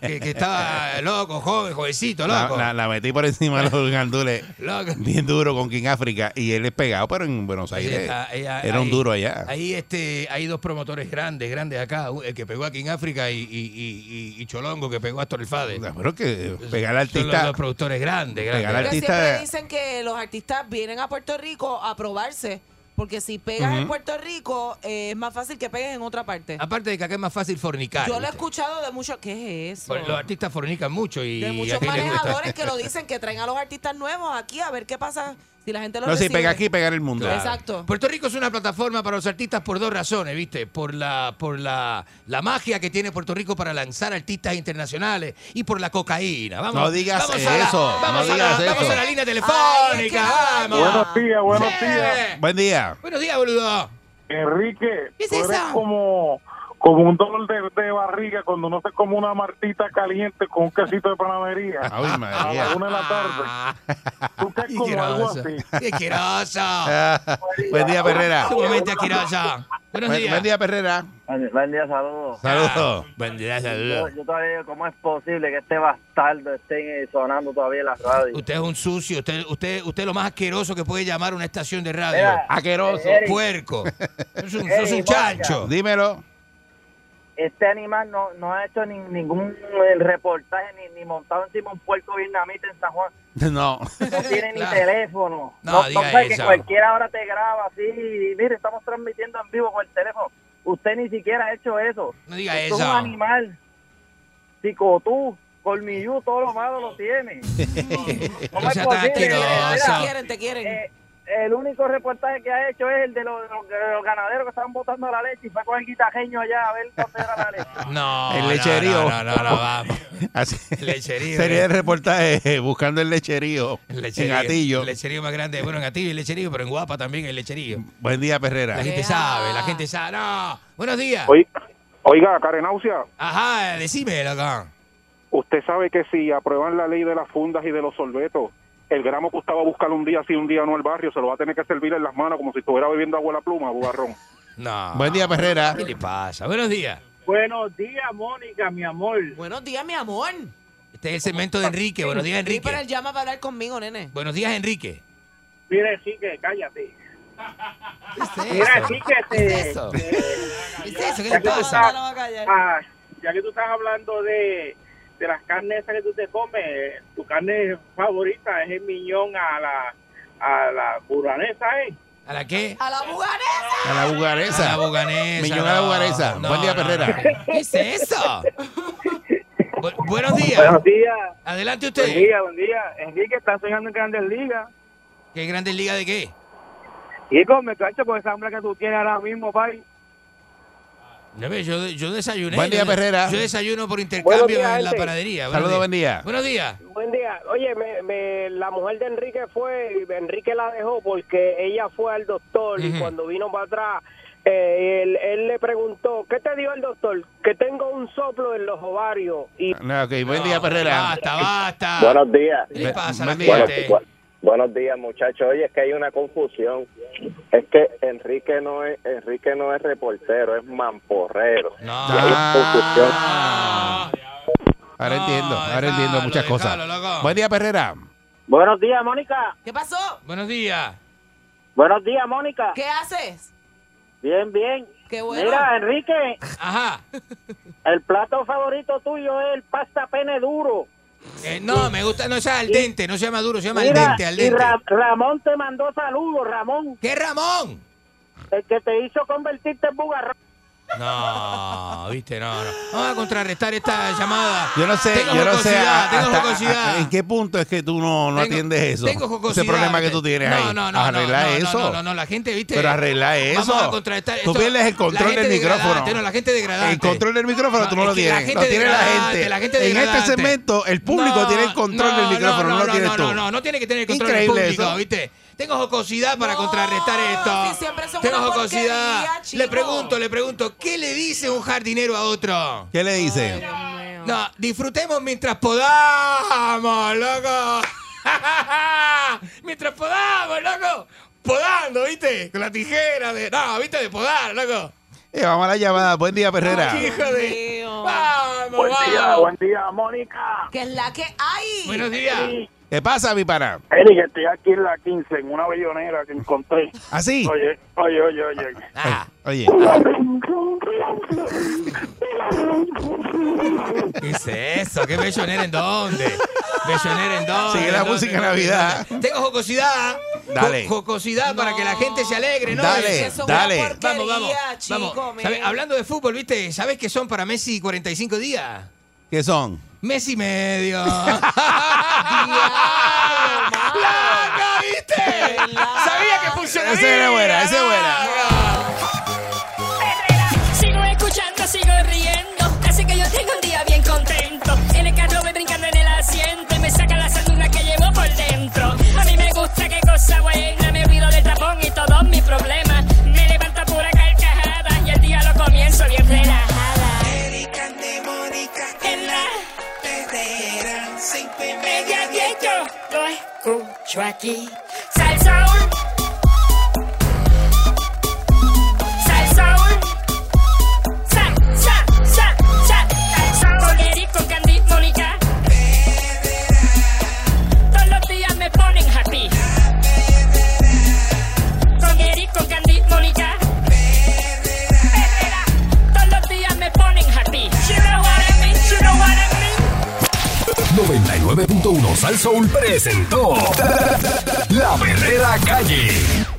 que, que estaba loco, joven, jovencito, loco. la- la metí por encima de los gandules Loco. bien duro con King África y él es pegado, pero en Buenos Aires está, ahí- era un ahí- duro allá. Ahí este, hay dos promotores grandes, grandes acá, el que pegó aquí en África y, y, y- y- y Cholongo que pegó a Astor el Fade. Pero que pegar al Son los artista. dos productores grandes, Pegar grandes. Porque artista- siempre dicen que los artistas vienen a Puerto Rico a probarse. Porque si pegas en Ujú. Puerto Rico, eh, es más fácil que pegues en otra parte. Aparte de que acá es más fácil fornicar. Yo lo he escuchado de muchos. ¿Qué es eso? Los artistas fornican mucho y de muchos manejadores que lo dicen que traen a los artistas nuevos aquí a ver qué pasa Si la gente lo No, si recibe. pega aquí, pega en el mundo. Exacto. Puerto Rico es una plataforma para los artistas por dos razones, ¿viste? Por la por la, la magia que tiene Puerto Rico para lanzar artistas internacionales y por la cocaína. Vamos, No digas vamos a la- eso, vamos, no a la, digas vamos eso. a la línea telefónica, vamos. Buenos días, buenos Sí. días. Buen día. Buenos días, boludo. Enrique, ¿Qué es tú eres eso? como, como un dolor de, de barriga cuando uno se come una martita caliente con un quesito de panadería. Ay, A la una de la tarde. Tú es como algo así. Qué asqueroso. Buen día, Perrera. Sumamente asqueroso. Buenos Buen, días. buen día, Perrera. Buen día, saludos. Saludos. Buen día, Yo, saludos. yo todavía digo, ¿cómo es posible que este bastardo esté sonando todavía en la radio? Usted es un sucio, usted, usted, usted es lo más asqueroso que puede llamar una estación de radio. Mira, Asqueroso. Eric. Puerco. Es un, Eric, sos un chancho. Dímelo. Este animal no, no ha hecho ni, ningún reportaje ni, ni montado encima un puerco vietnamita en San Juan. No. No tiene ni Claro. teléfono. No, diga sabe que eso. cualquiera ahora te graba así. y Mire, estamos transmitiendo en vivo con el teléfono. Usted ni siquiera ha hecho eso. No diga Esto eso. Es un animal. Psicotú, colmillú, todo lo malo lo tiene. ¿Cómo No es sea tan posible? Te quieren, te quieren. Eh, el único reportaje que ha hecho es el de los, de los- de los ganaderos que estaban botando la leche y fue con el guitajeño allá a ver dónde era la leche. No. El lecherío. No, no, no, no, vamos. Así. El lecherío. Sería eh. el reportaje eh, buscando el lecherío El en lecherío. Gatillo. El lecherío más grande. Bueno, en Gatillo y el lecherío, pero en Guapa también el lecherío. Buen día, Perrera. La gente sabe, la gente sabe. No. Buenos días. Oiga, oiga, Carenaucia, Ajá, decime, loco. usted sabe que si aprueban la ley de las fundas y de los sorbetos, el gramo que usted va a buscar un día sí, un día no al barrio, se lo va a tener que servir en las manos como si estuviera bebiendo agua a la pluma, bugarrón. No. Buen día, Perrera. ¿Qué le pasa? Buenos días. Buenos días, Mónica, mi amor. Buenos días, mi amor. Este es el segmento de Enrique. Buenos días, Sí, pero él Enrique. llama para hablar conmigo, nene. Buenos días, Enrique. Mire, sí que cállate. ¿Qué es Mira, eso? sí que ¿Qué te... es eso? te- ¿Qué es eso? ¿Qué ya le que tú pasa? estás- ah, ya que tú estás hablando de, de las carnes esas que tú te comes, tu carne favorita es el miñón a la a la buranesa, ¿eh? ¿A la qué? A la buganesa. A la A bugaresa. la buganesa. Millón a la no, Buen día, no, Perrera. no. ¿Qué es eso? Bu- buenos días. Buenos días. Adelante Buen usted. día, buen día. Enrique está soñando en Grandes Ligas. ¿Qué grande liga de qué? Con me cancho con esa hambre que tú tienes ahora mismo, pai. Yo, yo desayuné. Buen día, Perrera. Yo desayuno por intercambio días, en la panadería. Saludos, buen día. Buenos días. Buen día. Oye, me, me- la mujer de Enrique fue, Enrique la dejó porque ella fue al doctor y cuando vino para atrás, eh, él, él le preguntó, ¿qué te dio el doctor? Que tengo un soplo en los ovarios. Y No, ok, buen día, Perrera. Basta, basta. Buenos días. ¿Qué le pasa la Buenos días, muchachos. Oye, es que hay una confusión. Es que Enrique no es Enrique no es reportero, es mamporrero. No. Y hay confusión. Ah, Ahora No, entiendo, ahora entiendo muchas cosas. loco. Buen día, Perrera. Buenos días, Mónica. ¿Qué pasó? Buenos días. Buenos días, Mónica. ¿Qué haces? Bien, bien. Qué bueno. Mira, Enrique, Ajá. el plato favorito tuyo es el pasta pene duro. Eh, no, me gusta, no sea al dente, no se llama duro, se llama al dente, al y dente. Ra- Ramón te mandó saludos, Ramón. ¿Qué Ramón? El que te hizo convertirte en bugarrón. No, viste, no, no. Vamos a contrarrestar esta llamada. Yo no sé, Tengo yo no sé jocosidad, a- tengo hasta- jocosidad. a- en qué punto es que tú no, no Tengo- atiendes eso. Tengo jocosidad. Ese problema que tú tienes no, ahí. No, no, no. Arregla no, no, eso. No, no, no, la gente, ¿viste? Pero arregla eso. Vamos a contrarrestar Tú esto. pierdes el control del micrófono. No, la gente degradante. El control del micrófono tú no lo tienes. Lo tiene la gente. la gente en este segmento, el público No, tiene el control del micrófono, no, no, lo tienes no, tú. No, no, no tiene que tener el control Increíble del público, eso. ¿viste? Tengo jocosidad para contrarrestar esto. si siempre son Tengo una jocosidad. Le pregunto, le pregunto, ¿qué le dice un jardinero a otro? ¿Qué le dice? No, disfrutemos mientras podamos, loco. mientras podamos, loco. Podando, ¿viste? Con la tijera de. No, ¿viste? De podar, loco. Eh, vamos a la llamada. Buen día, Perrera. Ay, hijo de. Vamos, Buen día, buen día, Mónica. ¿Qué es la que hay? Buenos días. ¿Qué pasa, mi pana? Eric, estoy aquí en la 15, en una bellonera que encontré. ¿Ah, sí? Oye, oye, oye, oye. Ah, Oye. ¿Qué es eso? ¿Qué bellonera en dónde? ¿Bellonera en dónde? Sigue la música de Navidad. Tengo jocosidad. Dale. Jo- Jocosidad para que la gente se alegre, ¿no? Dale, dale. Vamos, vamos. chico, vamos. Hablando de fútbol, ¿viste? ¿Sabes qué son para Messi 45 días? ¿Qué son? mes y medio. ¡La caíste! Sabía que funcionaba. Esa era buena, esa era buena. lo escucho aquí. Salsa 99.1 Sal Soul presentó La Verdadera Calle.